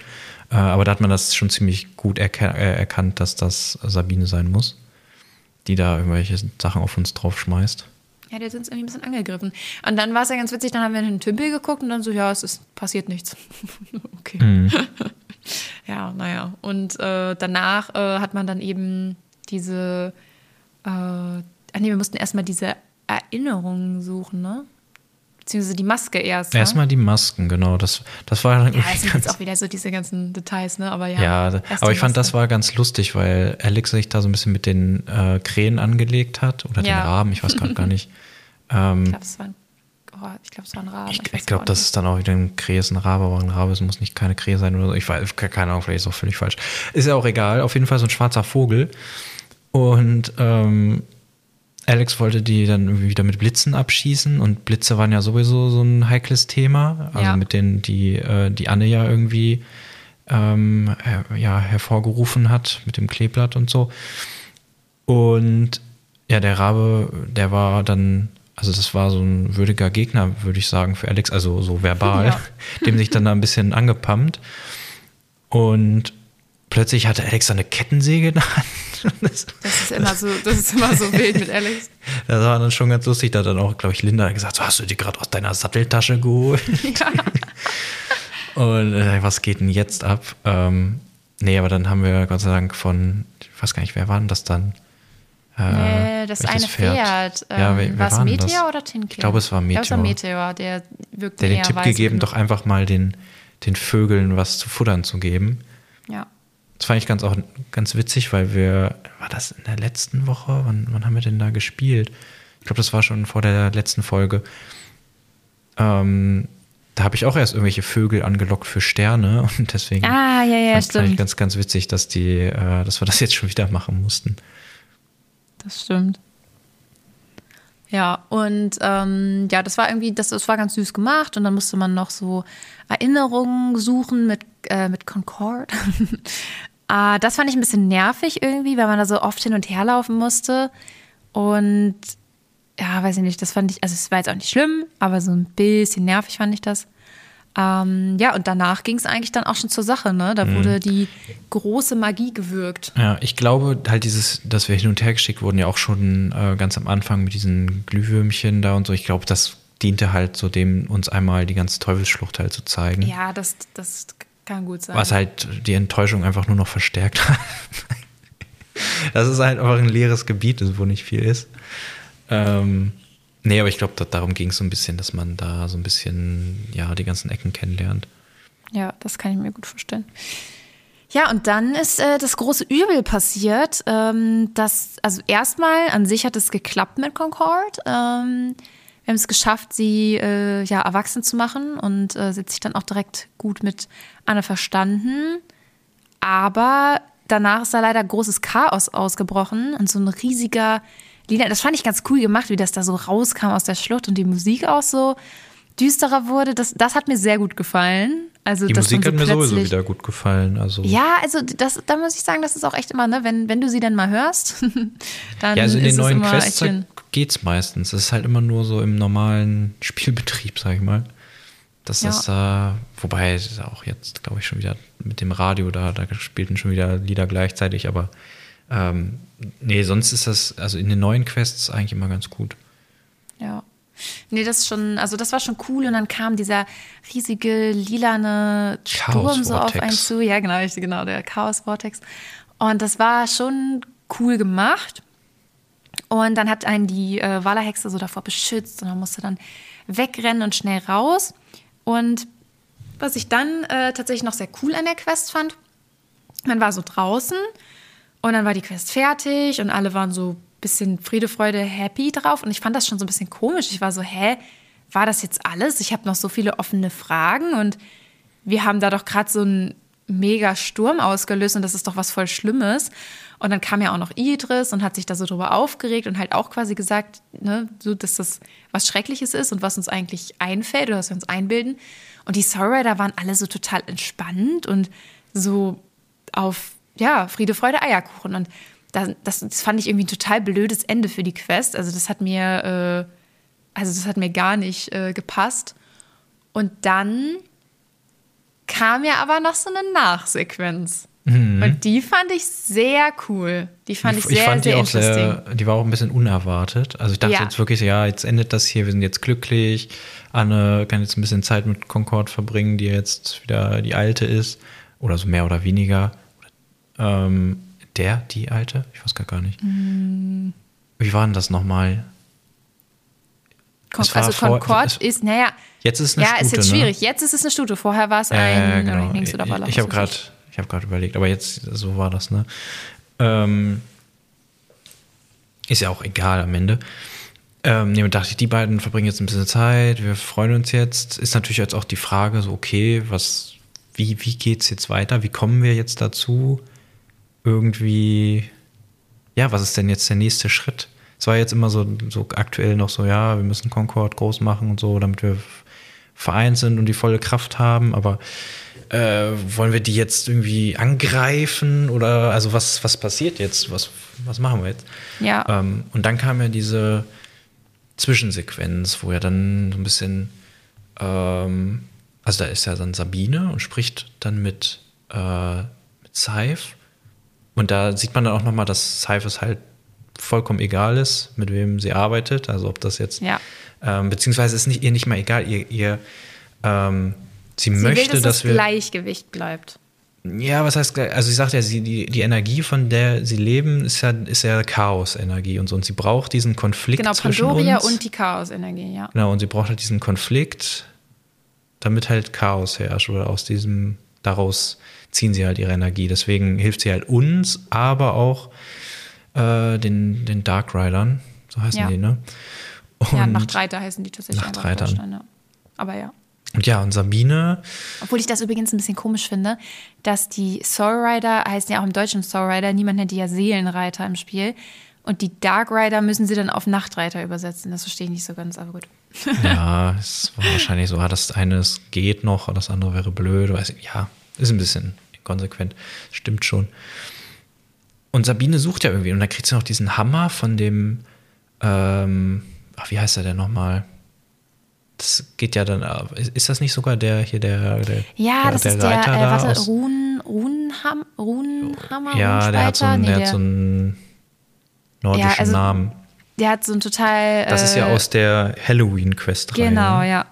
Äh, aber da hat man das schon ziemlich gut erka äh, erkannt, dass das Sabine sein muss, die da irgendwelche Sachen auf uns drauf schmeißt. Ja, der hat uns irgendwie ein bisschen angegriffen. Und dann war es ja ganz witzig, dann haben wir in den Tümpel geguckt und dann so, ja, es ist passiert nichts. [LAUGHS] okay. [LAUGHS] ja, naja. Und äh, danach äh, hat man dann eben diese, äh, ah nee, wir mussten erstmal diese Erinnerungen suchen, ne? Beziehungsweise die Maske erst. ne? Erstmal die Masken, genau. Das, das war dann Ja, irgendwie es sind jetzt auch wieder so diese ganzen Details, ne? Aber ja. Ja, aber ich fand, das war ganz lustig, weil Alex sich da so ein bisschen mit den äh, Krähen angelegt hat oder Ja. den Raben, ich weiß gerade gar nicht. [LAUGHS] Ähm, Ich glaube, es war ein, oh, ich glaube, es war ein Raben. ich weiß ich glaube, das ist dann auch wieder ein Krähe, ist ein Rabe, aber ein Rabe, es muss nicht keine Krähe sein oder so. Ich weiß, keine Ahnung, vielleicht ist es auch völlig falsch. Ist ja auch egal, auf jeden Fall so ein schwarzer Vogel. Und ähm, Alex wollte die dann wieder mit Blitzen abschießen und Blitze waren ja sowieso so ein heikles Thema. Also Ja. mit denen die, äh, die Anne ja irgendwie ähm, ja, hervorgerufen hat mit dem Kleeblatt und so. Und ja, der Rabe, der war dann, also das war so ein würdiger Gegner, würde ich sagen, für Alex, also so verbal, Ja. [LAUGHS] dem sich dann da ein bisschen angepumpt. Und plötzlich hatte Alex eine Kettensäge in der Hand. [LAUGHS] Das, Das ist immer so, das ist immer so [LAUGHS] wild mit Alex. das war dann schon ganz lustig. Da hat dann auch, glaube ich, Linda gesagt, so, hast du die gerade aus deiner Satteltasche geholt? Ja. [LAUGHS] Und äh, was geht denn jetzt ab? Ähm, nee, aber dann haben wir Gott sei Dank von, ich weiß gar nicht, wer war denn das dann? Äh, Äh, das eine Pferd. Ja, ähm, war es Meteor das? oder Tinker? Ich glaube, es war Ich glaube, es war Meteor. Meteor, der wirkt der den Tipp gegeben, genug. doch einfach mal den, den Vögeln was zu futtern zu geben. Das fand ich ganz auch ganz witzig, weil wir, war das in der letzten Woche? Wann, wann haben wir denn da gespielt? Ich glaube, das war schon vor der letzten Folge. Ähm, da habe ich auch erst irgendwelche Vögel angelockt für Sterne [LAUGHS] und deswegen Ah, ja, ja, fand, fand ich stimmt. ganz, ganz witzig, dass die, äh, dass wir das jetzt schon wieder machen mussten. Das stimmt. Ja, und ähm, ja, das war irgendwie, das, das war ganz süß gemacht und dann musste man noch so Erinnerungen suchen mit, äh, mit Concord. [LAUGHS] ah, das fand ich ein bisschen nervig irgendwie, weil man da so oft hin und her laufen musste. Und ja, weiß ich nicht, das fand ich, also es war jetzt auch nicht schlimm, aber so ein bisschen nervig fand ich das. Ähm, ja, und danach ging es eigentlich dann auch schon zur Sache, ne? Da wurde die große Magie gewirkt. Ja, ich glaube halt dieses, dass wir hin und her geschickt wurden, ja auch schon äh, ganz am Anfang mit diesen Glühwürmchen da und so. Ich glaube, das diente halt so dem, uns einmal die ganze Teufelsschlucht halt zu zeigen. Ja, das, das kann gut sein. Was halt die Enttäuschung einfach nur noch verstärkt hat. [LAUGHS] das ist halt einfach ein leeres Gebiet, wo nicht viel ist. Ähm, nee, aber ich glaube, darum ging es so ein bisschen, dass man da so ein bisschen, ja, die ganzen Ecken kennenlernt. Ja, das kann ich mir gut vorstellen. Ja, und dann ist äh, das große Übel passiert. Ähm, dass, also erstmal an sich hat es geklappt mit Concord. Ähm, wir haben es geschafft, sie äh, ja erwachsen zu machen und äh, sie hat sich dann auch direkt gut mit Anne verstanden. Aber danach ist da leider großes Chaos ausgebrochen und so ein riesiger Lila. Das fand ich ganz cool gemacht, wie das da so rauskam aus der Schlucht und die Musik auch so düsterer wurde. Das, das hat mir sehr gut gefallen. Also, die Musik so hat mir sowieso wieder gut gefallen. Also. Ja, also das, da muss ich sagen, das ist auch echt immer, ne, wenn, wenn du sie dann mal hörst, [LAUGHS] dann ja, also in den neuen Quests geht's meistens. Es ist halt immer nur so im normalen [LAUGHS] Spielbetrieb, sag ich mal. Das ja. ist, äh, wobei auch jetzt, glaube ich, schon wieder mit dem Radio da, da spielten schon wieder Lieder gleichzeitig, aber ähm, nee, sonst ist das, also in den neuen Quests eigentlich immer ganz gut. Ja. Nee, das ist schon, also das war schon cool und dann kam dieser riesige lilane Sturm so auf einen zu. Ja, genau, genau, der Chaos Vortex. Und das war schon cool gemacht. Und dann hat einen die äh, Wallerhexe so davor beschützt und man musste dann wegrennen und schnell raus. Und was ich dann äh, tatsächlich noch sehr cool an der Quest fand, man war so draußen und dann war die Quest fertig und alle waren so bisschen Friede, Freude, Happy drauf. Und ich fand das schon so ein bisschen komisch. Ich war so, hä, war das jetzt alles? Ich habe noch so viele offene Fragen und wir haben da doch gerade so einen mega Sturm ausgelöst und das ist doch was voll Schlimmes. Und dann kam ja auch noch Idris und hat sich da so drüber aufgeregt und halt auch quasi gesagt, ne, so, dass das was Schreckliches ist und was uns eigentlich einfällt oder was wir uns einbilden. Und die Sorrider waren alle so total entspannt und so auf, ja, Friede, Freude, Eierkuchen. Und das, das, fand ich irgendwie ein total blödes Ende für die Quest. Also das hat mir, äh, also das hat mir gar nicht äh, gepasst. Und dann kam ja aber noch so eine Nachsequenz. Mhm. Und die fand ich sehr cool. Die fand ich, ich sehr, fand sehr, die sehr sehr, Die war auch ein bisschen unerwartet. Also ich dachte ja. jetzt wirklich, ja, jetzt endet das hier, wir sind jetzt glücklich. Anne kann jetzt ein bisschen Zeit mit Concord verbringen, die jetzt wieder die alte ist. Oder so mehr oder weniger. Ähm, der, die alte? Ich weiß gar nicht. Mm. Wie war denn das nochmal? Con also Concord ist, naja. Jetzt ist es eine ja, Stute, ist jetzt ne? schwierig. Jetzt ist es eine Stute. Vorher war es ein äh, genau. Links oder Baller. Ich, ich habe gerade hab überlegt, aber jetzt, so war das, ne? Ähm, ist ja auch egal am Ende. Ähm, nee, dachte ich, die beiden verbringen jetzt ein bisschen Zeit, wir freuen uns jetzt. Ist natürlich jetzt auch die Frage, so, okay, was, wie, wie geht's jetzt weiter? Wie kommen wir jetzt dazu? irgendwie, ja, was ist denn jetzt der nächste Schritt? Es war jetzt immer so, so aktuell noch so, ja, wir müssen Concord groß machen und so, damit wir vereint sind und die volle Kraft haben, aber äh, wollen wir die jetzt irgendwie angreifen oder also was, was passiert jetzt? Was, was machen wir jetzt? Ja. Ähm, und dann kam ja diese Zwischensequenz, wo ja dann so ein bisschen, ähm, also da ist ja dann Sabine und spricht dann mit, äh, mit Seif und da sieht man dann auch nochmal, dass Cyphers halt vollkommen egal ist, mit wem sie arbeitet. Also ob das jetzt, ja. ähm, beziehungsweise ist nicht, ihr nicht mal egal, ihr, ihr ähm, sie, sie möchte, will, dass, dass das wir. Gleichgewicht bleibt. Ja, was heißt, also sie sagt ja, sie, die, die Energie, von der sie leben, ist ja, ist ja Chaos-Energie und so. Und sie braucht diesen Konflikt genau, zwischen Pandoria und die Chaos-Energie, ja. Genau, und sie braucht halt diesen Konflikt, damit halt Chaos herrscht oder aus diesem, daraus ziehen sie halt ihre Energie. Deswegen hilft sie halt uns, aber auch äh, den, den Dark Riders, so heißen ja. die, ne? Und ja, Nachtreiter heißen die tatsächlich. Nachtreitern. Ja. Aber ja. Und ja, und Sabine. Obwohl ich das übrigens ein bisschen komisch finde, dass die Soul Rider heißen ja auch im Deutschen Soul Rider, niemand nennt die ja Seelenreiter im Spiel. Und die Dark Rider müssen sie dann auf Nachtreiter übersetzen. Das verstehe ich nicht so ganz, aber gut. [LAUGHS] ja, es war wahrscheinlich so, ah, das eine geht noch, das andere wäre blöd. Weiß ich, ja, ist ein bisschen konsequent. Stimmt schon. Und Sabine sucht ja irgendwie und dann kriegt sie noch diesen Hammer von dem, ähm, ach, wie heißt er denn nochmal? Das geht ja dann, ist das nicht sogar der hier, der, der Ja, der, das der ist Reiter der, äh, warte, aus, Run, Runham, Runhammer? Ja, der hat, so einen, nee, der hat so einen nordischen ja, also, Namen. Der hat so einen total. Das ist ja äh, aus der Halloween-Quest Genau, ja.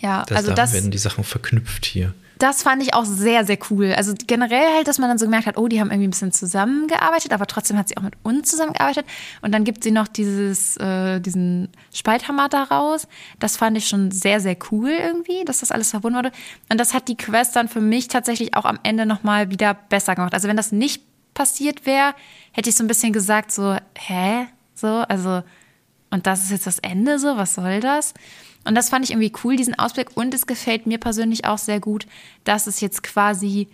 Ja, das, also da das. werden die Sachen verknüpft hier. Das fand ich auch sehr, sehr cool. Also generell halt, dass man dann so gemerkt hat, oh, die haben irgendwie ein bisschen zusammengearbeitet, aber trotzdem hat sie auch mit uns zusammengearbeitet. Und dann gibt sie noch dieses, äh, diesen Spalthammer daraus. Das fand ich schon sehr, sehr cool irgendwie, dass das alles verbunden wurde. Und das hat die Quest dann für mich tatsächlich auch am Ende nochmal wieder besser gemacht. Also wenn das nicht passiert wäre, hätte ich so ein bisschen gesagt, so, hä? So, also, und das ist jetzt das Ende so, was soll das? Und das fand ich irgendwie cool, diesen Ausblick. Und es gefällt mir persönlich auch sehr gut, dass es jetzt quasi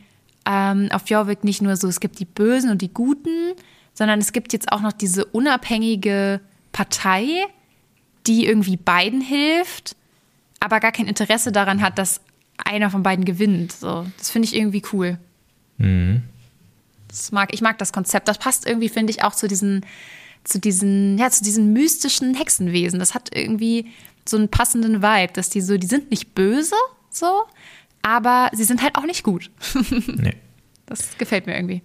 ähm, auf Jorvik nicht nur so, es gibt die Bösen und die Guten, sondern es gibt jetzt auch noch diese unabhängige Partei, die irgendwie beiden hilft, aber gar kein Interesse daran hat, dass einer von beiden gewinnt. So, das finde ich irgendwie cool. Mhm. Das mag, ich mag das Konzept. Das passt irgendwie, finde ich, auch zu diesen, zu diesen, ja, zu diesen mystischen Hexenwesen. Das hat irgendwie so einen passenden Vibe, dass die so, die sind nicht böse, so, aber sie sind halt auch nicht gut. [LAUGHS] nee. Das gefällt mir irgendwie.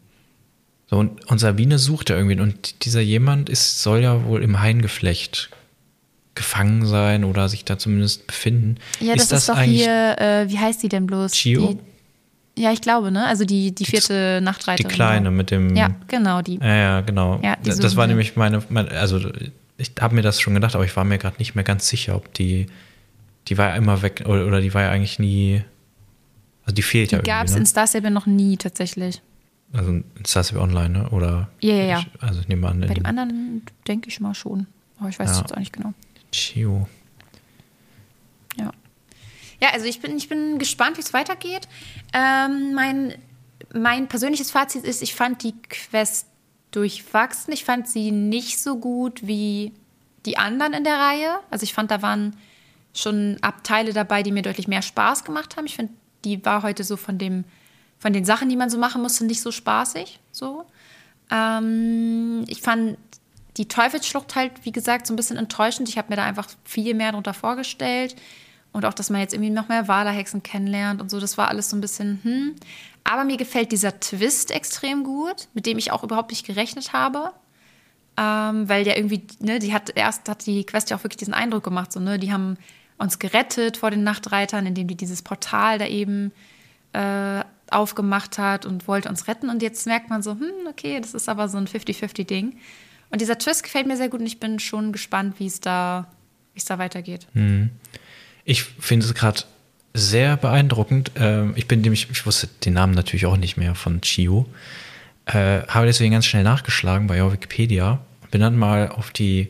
So, und, und Sabine sucht ja irgendwie, und dieser jemand ist, soll ja wohl im Haingeflecht gefangen sein oder sich da zumindest befinden. Ja, das ist, das ist doch hier, äh, wie heißt die denn bloß? Chio? Die, ja, ich glaube, ne? Also die, die vierte die, Nachtreiterin. Die kleine genau. mit dem. Ja, genau, die. Ja, ja genau. Ja, das war nämlich meine, meine, also ich habe mir das schon gedacht, aber ich war mir gerade nicht mehr ganz sicher, ob die, die war ja immer weg oder, oder die war ja eigentlich nie, also die fehlt die ja irgendwie. Die gab es in Star Stable noch nie tatsächlich. Also in Star Stable Online, ne? Oder? Ja, ja, ja. Ich, also ich nehme an. Bei dem anderen denke ich mal schon, aber ich weiß es ja. jetzt auch nicht genau. Chio. Ja. Ja, also ich bin, ich bin gespannt, wie es weitergeht. Ähm, mein, mein persönliches Fazit ist, ich fand die Quest durchwachsen. Ich fand sie nicht so gut wie die anderen in der Reihe. Also ich fand, da waren schon Abteile dabei, die mir deutlich mehr Spaß gemacht haben. Ich finde, die war heute so von dem, von den Sachen, die man so machen musste, nicht so spaßig. So. Ähm, ich fand die Teufelsschlucht halt, wie gesagt, so ein bisschen enttäuschend. Ich habe mir da einfach viel mehr darunter vorgestellt. Und auch, dass man jetzt irgendwie noch mehr Walerhexen kennenlernt und so, das war alles so ein bisschen, hm. Aber mir gefällt dieser Twist extrem gut, mit dem ich auch überhaupt nicht gerechnet habe. Ähm, weil der irgendwie, ne, die hat erst hat die Quest ja auch wirklich diesen Eindruck gemacht, so, ne, die haben uns gerettet vor den Nachtreitern, indem die dieses Portal da eben äh, aufgemacht hat und wollte uns retten. Und jetzt merkt man so, hm, okay, das ist aber so ein 50-50-Ding. Und dieser Twist gefällt mir sehr gut und ich bin schon gespannt, wie es da, wie es da weitergeht. Hm. Ich finde es gerade sehr beeindruckend. Ähm, ich bin nämlich, ich wusste den Namen natürlich auch nicht mehr von Chio. Äh, habe deswegen ganz schnell nachgeschlagen bei Wikipedia und bin dann mal auf die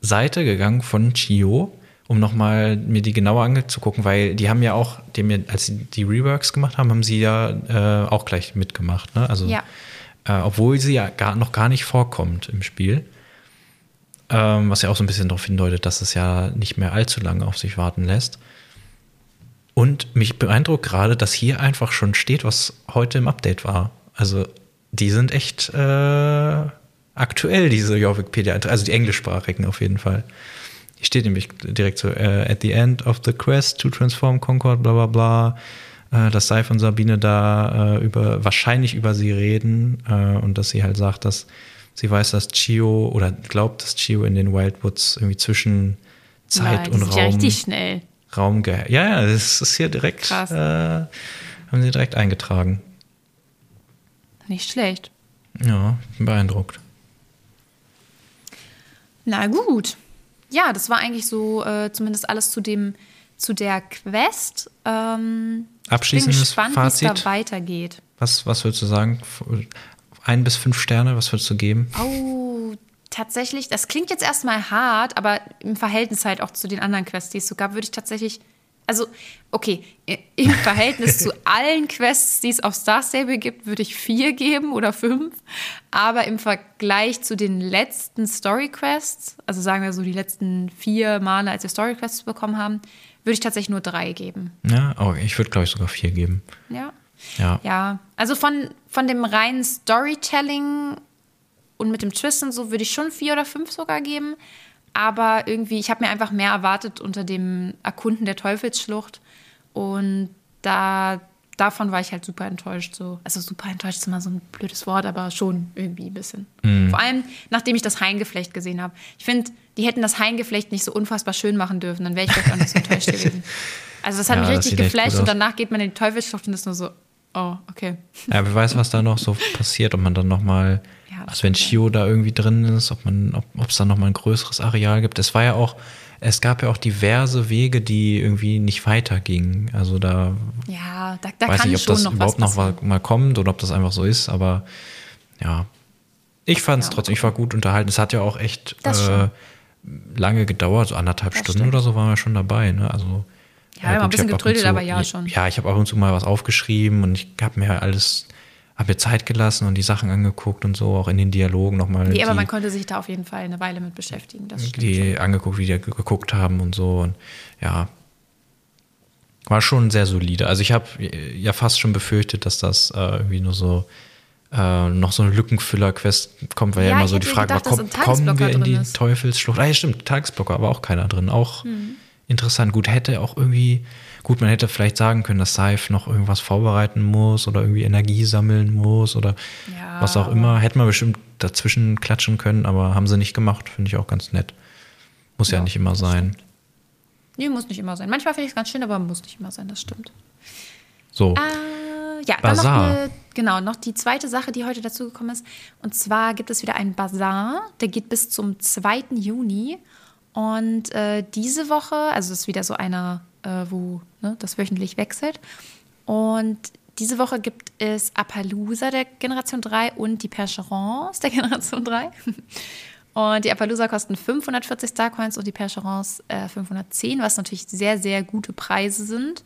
Seite gegangen von Chio, um nochmal mir die genauer anzugucken, weil die haben ja auch, die als sie die Reworks gemacht haben, haben sie ja äh, auch gleich mitgemacht. Ne? Also, ja. äh, obwohl sie ja gar, noch gar nicht vorkommt im Spiel. Ähm, was ja auch so ein bisschen darauf hindeutet, dass es ja nicht mehr allzu lange auf sich warten lässt. Und mich beeindruckt gerade, dass hier einfach schon steht, was heute im Update war. Also die sind echt äh, aktuell, diese Wikipedia, also die englischsprachigen auf jeden Fall. Hier steht nämlich direkt so, uh, at the end of the quest to transform Concord, bla bla bla. Uh, dass Seif und Sabine da uh, über, wahrscheinlich über sie reden und dass sie halt sagt, dass sie weiß, dass Chio oder glaubt, dass Chio in den Wildwoods irgendwie zwischen Zeit ja, und Raum. Ja richtig schnell. Raum Ja, ja, das ist hier direkt, Krass. Äh, haben sie direkt eingetragen. Nicht schlecht. Ja, bin beeindruckt. Na gut. Ja, das war eigentlich so äh, zumindest alles zu dem zu der Quest. Ähm, Abschließendes ich bin gespannt, Fazit. wie es da weitergeht. Was, was würdest du sagen? Ein bis fünf Sterne, was würdest du geben? Oh, tatsächlich, das klingt jetzt erstmal hart, aber im Verhältnis halt auch zu den anderen Quests, die es so gab, würde ich tatsächlich, also, okay, im Verhältnis [LAUGHS] zu allen Quests, die es auf Star Stable gibt, würde ich vier geben oder fünf. Aber im Vergleich zu den letzten Story Quests, also sagen wir so die letzten vier Male, als wir Story Quests bekommen haben, würde ich tatsächlich nur drei geben. Ja, oh, ich würde, glaube ich, sogar vier geben. Ja. Ja. Ja. Also von, von dem reinen Storytelling und mit dem Twist und so würde ich schon vier oder fünf sogar geben. Aber irgendwie, ich habe mir einfach mehr erwartet unter dem Erkunden der Teufelsschlucht. Und da davon war ich halt super enttäuscht. So. Also super enttäuscht ist immer so ein blödes Wort, aber schon irgendwie ein bisschen. Mhm. Vor allem, nachdem ich das Haingeflecht gesehen habe. Ich finde, die hätten das Haingeflecht nicht so unfassbar schön machen dürfen, dann wäre ich vielleicht auch nicht so enttäuscht [LAUGHS] gewesen. Also das hat Ja, mich richtig geflasht und danach geht man in die Teufelsschlucht und ist nur so, oh, okay. Ja, wer weiß, was da noch so passiert, ob man dann nochmal, Ja, also wenn Chio da irgendwie drin ist, ob man, ob ob es da nochmal ein größeres Areal gibt. Es war ja auch, es gab ja auch diverse Wege, die irgendwie nicht weitergingen. Also da Ja, da, da weiß kann nicht, ob das noch überhaupt noch mal, mal kommt oder ob das einfach so ist, aber ja. Ich fand es Ja, trotzdem, ich war gut unterhalten. Es hat ja auch echt äh, lange gedauert, so anderthalb Das Stunden stimmt. oder so waren wir schon dabei. Ne? Also, Ja, ein gut, ich bisschen hab ab und getrödelt, aber ja, schon. Ja, ich habe ab und zu mal was aufgeschrieben und ich habe mir alles, habe mir Zeit gelassen und die Sachen angeguckt und so, auch in den Dialogen nochmal. Nee, aber die, man konnte sich da auf jeden Fall eine Weile mit beschäftigen. Das stimmt schon. die angeguckt, wie die ge- geguckt haben und so. Und ja, war schon sehr solide. Also ich habe ja fast schon befürchtet, dass das äh, irgendwie nur so äh, noch so eine Lückenfüller-Quest kommt, weil ja, Ja, immer so die Frage war, gedacht, dass komm, kommen wir in die ist. Teufelsschlucht? Ah ja, stimmt, Tagesblocker, aber auch keiner drin. Auch Mhm. interessant. Gut, hätte auch irgendwie, gut, man hätte vielleicht sagen können, dass Saif noch irgendwas vorbereiten muss oder irgendwie Energie sammeln muss oder Ja, was auch immer. Hätte man bestimmt dazwischen klatschen können, aber haben sie nicht gemacht. Finde ich auch ganz nett. Muss ja, Ja, nicht immer sein. Nee, muss nicht immer sein. Manchmal finde ich es ganz schön, aber muss nicht immer sein, das stimmt. So. Äh, ja, dann noch Bazar. eine, genau, noch die zweite Sache, die heute dazugekommen ist. Und zwar gibt es wieder einen Bazar, der geht bis zum 2. Juni. Und äh, diese Woche, also es ist wieder so einer, äh, wo ne, das wöchentlich wechselt. Und diese Woche gibt es Appaloosa der Generation 3 und die Percherons der [LAUGHS] Generation 3. Und die Appaloosa kosten 540 Starcoins und die Percherons äh, 510, was natürlich sehr, sehr gute Preise sind.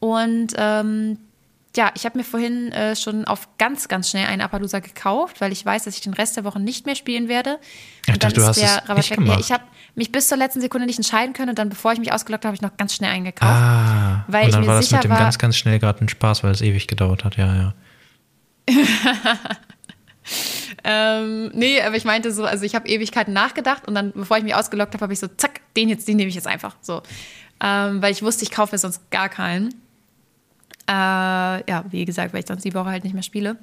Und ähm, ja, ich habe mir vorhin äh, schon auf ganz, ganz schnell einen Appaloosa gekauft, weil ich weiß, dass ich den Rest der Woche nicht mehr spielen werde. Ich Und dachte, du ist hast der es nicht. Ja, gemacht. ich habe mich bis zur letzten Sekunde nicht entscheiden können und dann, bevor ich mich ausgelockt habe, habe ich noch ganz schnell eingekauft. Ah, weil und ich dann war das mit dem war- ganz, ganz schnell gerade ein Spaß, weil es ewig gedauert hat. Ja, ja. [LAUGHS] Ähm, nee, aber ich meinte so, also ich habe Ewigkeiten nachgedacht und dann, bevor ich mich ausgelockt habe, habe ich so, zack, den jetzt, den nehme ich jetzt einfach. So. Ähm, weil ich wusste, ich kaufe mir sonst gar keinen. Äh, ja, wie gesagt, weil ich sonst die Woche halt nicht mehr spiele.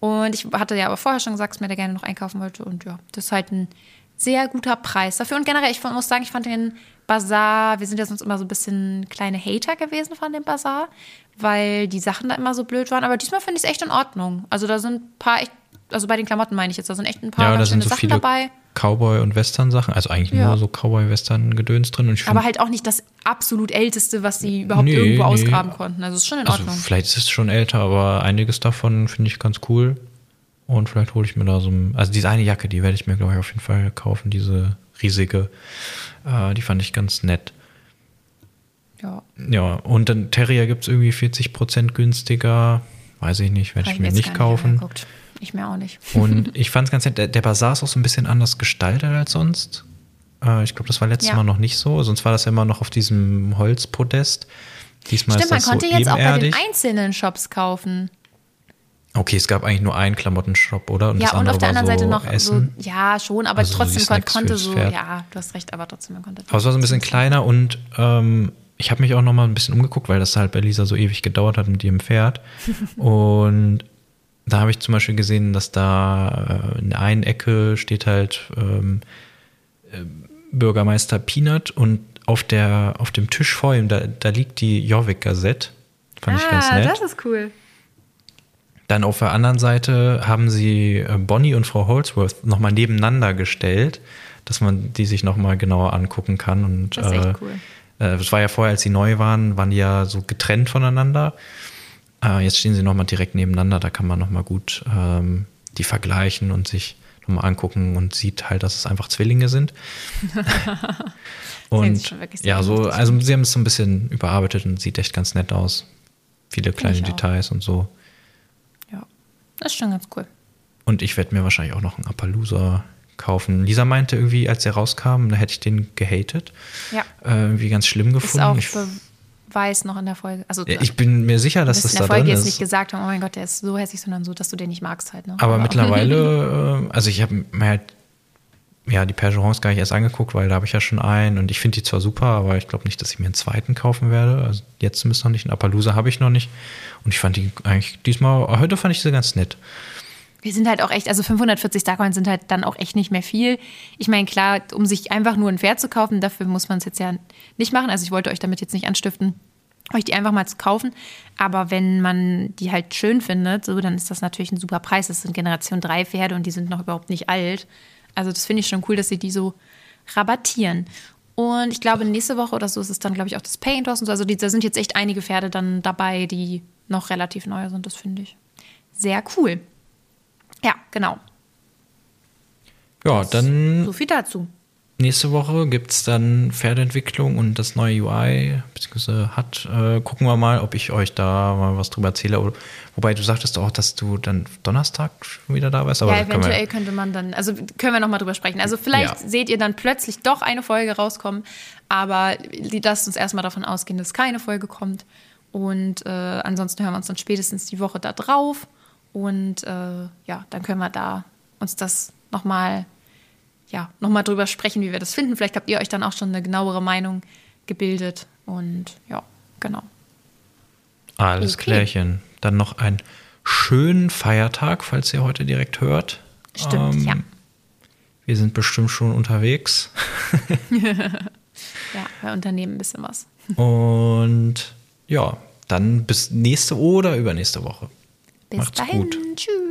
Und ich hatte ja aber vorher schon gesagt, dass mir da gerne noch einkaufen wollte. Und ja, das ist halt ein sehr guter Preis dafür. Und generell, ich muss sagen, ich fand den Bazar, wir sind ja sonst immer so ein bisschen kleine Hater gewesen von dem Bazar, weil die Sachen da immer so blöd waren. Aber diesmal finde ich es echt in Ordnung. Also da sind ein paar echt, also bei den Klamotten meine ich jetzt, da sind echt ein paar Ja, da ganz sind schöne so Sachen dabei. Cowboy- und Western-Sachen. Also eigentlich Ja. nur so Cowboy-Western-Gedöns drin. Und ich Aber find- halt auch nicht das absolut älteste, was sie überhaupt Nee, irgendwo nee. ausgraben konnten. Also ist schon in also Ordnung. vielleicht ist es schon älter, aber einiges davon finde ich ganz cool. Und vielleicht hole ich mir da so ein. Also diese eine Jacke, die werde ich mir, glaube ich, auf jeden Fall kaufen. Diese riesige. Äh, die fand ich ganz nett. ja. Ja, und dann Terrier gibt es irgendwie 40% günstiger. Weiß ich nicht, werde ich mir nicht kaufen. angeguckt. Ich mir auch nicht. Und [LAUGHS] ich fand es ganz nett, der, der Bazar ist auch so ein bisschen anders gestaltet als sonst. Äh, ich glaube, das war letztes Ja. Mal noch nicht so. Sonst war das ja immer noch auf diesem Holzpodest. Diesmal Stimmt, ist man das konnte so jetzt auch bei den ebenerdig. einzelnen Shops kaufen. Okay, es gab eigentlich nur einen Klamottenshop, oder? ja, das und auf der anderen Seite so noch Essen. so, ja, schon, aber Also so trotzdem Snacks konnte so, ja, du hast recht, aber trotzdem, man konnte. Aber es war so ein bisschen kleiner und ähm, ich habe mich auch noch mal ein bisschen umgeguckt, weil das halt bei Lisa so ewig gedauert hat mit ihrem Pferd. [LAUGHS] und da habe ich zum Beispiel gesehen, dass da äh, in der einen Ecke steht halt ähm, äh, Bürgermeister Peanut und auf, der, auf dem Tisch vor ihm, da, da liegt die Jorvik-Gazette. Fand ich ganz ah, nett. das ist cool. Dann auf der anderen Seite haben sie äh, Bonnie und Frau Holdsworth nochmal nebeneinander gestellt, dass man die sich nochmal genauer angucken kann. Und, Das ist echt äh, cool. äh, Das war ja vorher, als sie neu waren, waren die ja so getrennt voneinander. Äh, Jetzt stehen sie nochmal direkt nebeneinander, da kann man nochmal gut ähm, die vergleichen und sich nochmal angucken und sieht halt, dass es einfach Zwillinge sind. [LAUGHS] Und ja, so, also sie haben es so ein bisschen überarbeitet und sieht echt ganz nett aus. Viele kleine. Details und so. Ja, das ist schon ganz cool. Und ich werde mir wahrscheinlich auch noch einen Appaloosa kaufen. Lisa meinte irgendwie, als er rauskam, da hätte ich den gehatet. Ja, Äh, irgendwie ganz schlimm ist gefunden. auch ich, Beweis noch in der Folge. Also, ja, ich bin mir sicher, dass das in da der Folge drin jetzt nicht gesagt haben, oh mein Gott, der ist so hässlich, sondern so, dass du den nicht magst halt. Ne? Aber mittlerweile, [LAUGHS] äh, also ich habe mir halt ja die Percherons gar nicht erst angeguckt, weil da habe ich ja schon einen und ich finde die zwar super, aber ich glaube nicht, dass ich mir einen zweiten kaufen werde. Also jetzt zumindest noch nicht. Einen Appaloosa habe ich noch nicht. Und ich fand die eigentlich diesmal, heute fand ich sie ganz nett. Wir sind halt auch echt, also 540 Starcoins sind halt dann auch echt nicht mehr viel. Ich meine, klar, um sich einfach nur ein Pferd zu kaufen, dafür muss man es jetzt ja nicht machen. Also ich wollte euch damit jetzt nicht anstiften, euch die einfach mal zu kaufen. Aber wenn man die halt schön findet, so, dann ist das natürlich ein super Preis. Das sind Generation 3 Pferde und die sind noch überhaupt nicht alt. Also das finde ich schon cool, dass sie die so rabattieren. Und ich glaube, nächste Woche oder so ist es dann, glaube ich, auch das Paint und so. Also die, da sind jetzt echt einige Pferde dann dabei, die noch relativ neu sind. Das finde ich sehr cool. Ja, genau. Ja, dann. So viel dazu. Nächste Woche gibt es dann Pferdeentwicklung und das neue UI, beziehungsweise hat. Äh, gucken wir mal, ob ich euch da mal was drüber erzähle. Wobei du sagtest auch, dass du dann Donnerstag schon wieder da warst. Aber ja, eventuell könnte man dann, also können wir nochmal drüber sprechen. Also vielleicht Ja. seht ihr dann plötzlich doch eine Folge rauskommen, aber lasst uns erstmal davon ausgehen, dass keine Folge kommt. Und äh, ansonsten hören wir uns dann spätestens die Woche da drauf. Und äh, ja, dann können wir da uns das nochmal ja, noch mal drüber sprechen, wie wir das finden. Vielleicht habt ihr euch dann auch schon eine genauere Meinung gebildet. Und ja, genau. Alles Okay. klärchen. Dann noch einen schönen Feiertag, falls ihr heute direkt hört. Stimmt, Ähm, ja. Wir sind bestimmt schon unterwegs. [LAUGHS] [LAUGHS] Ja, wir unternehmen ein bisschen was. Und ja, dann bis nächste oder übernächste Woche. Bis Macht's dahin. gut. Tschüss.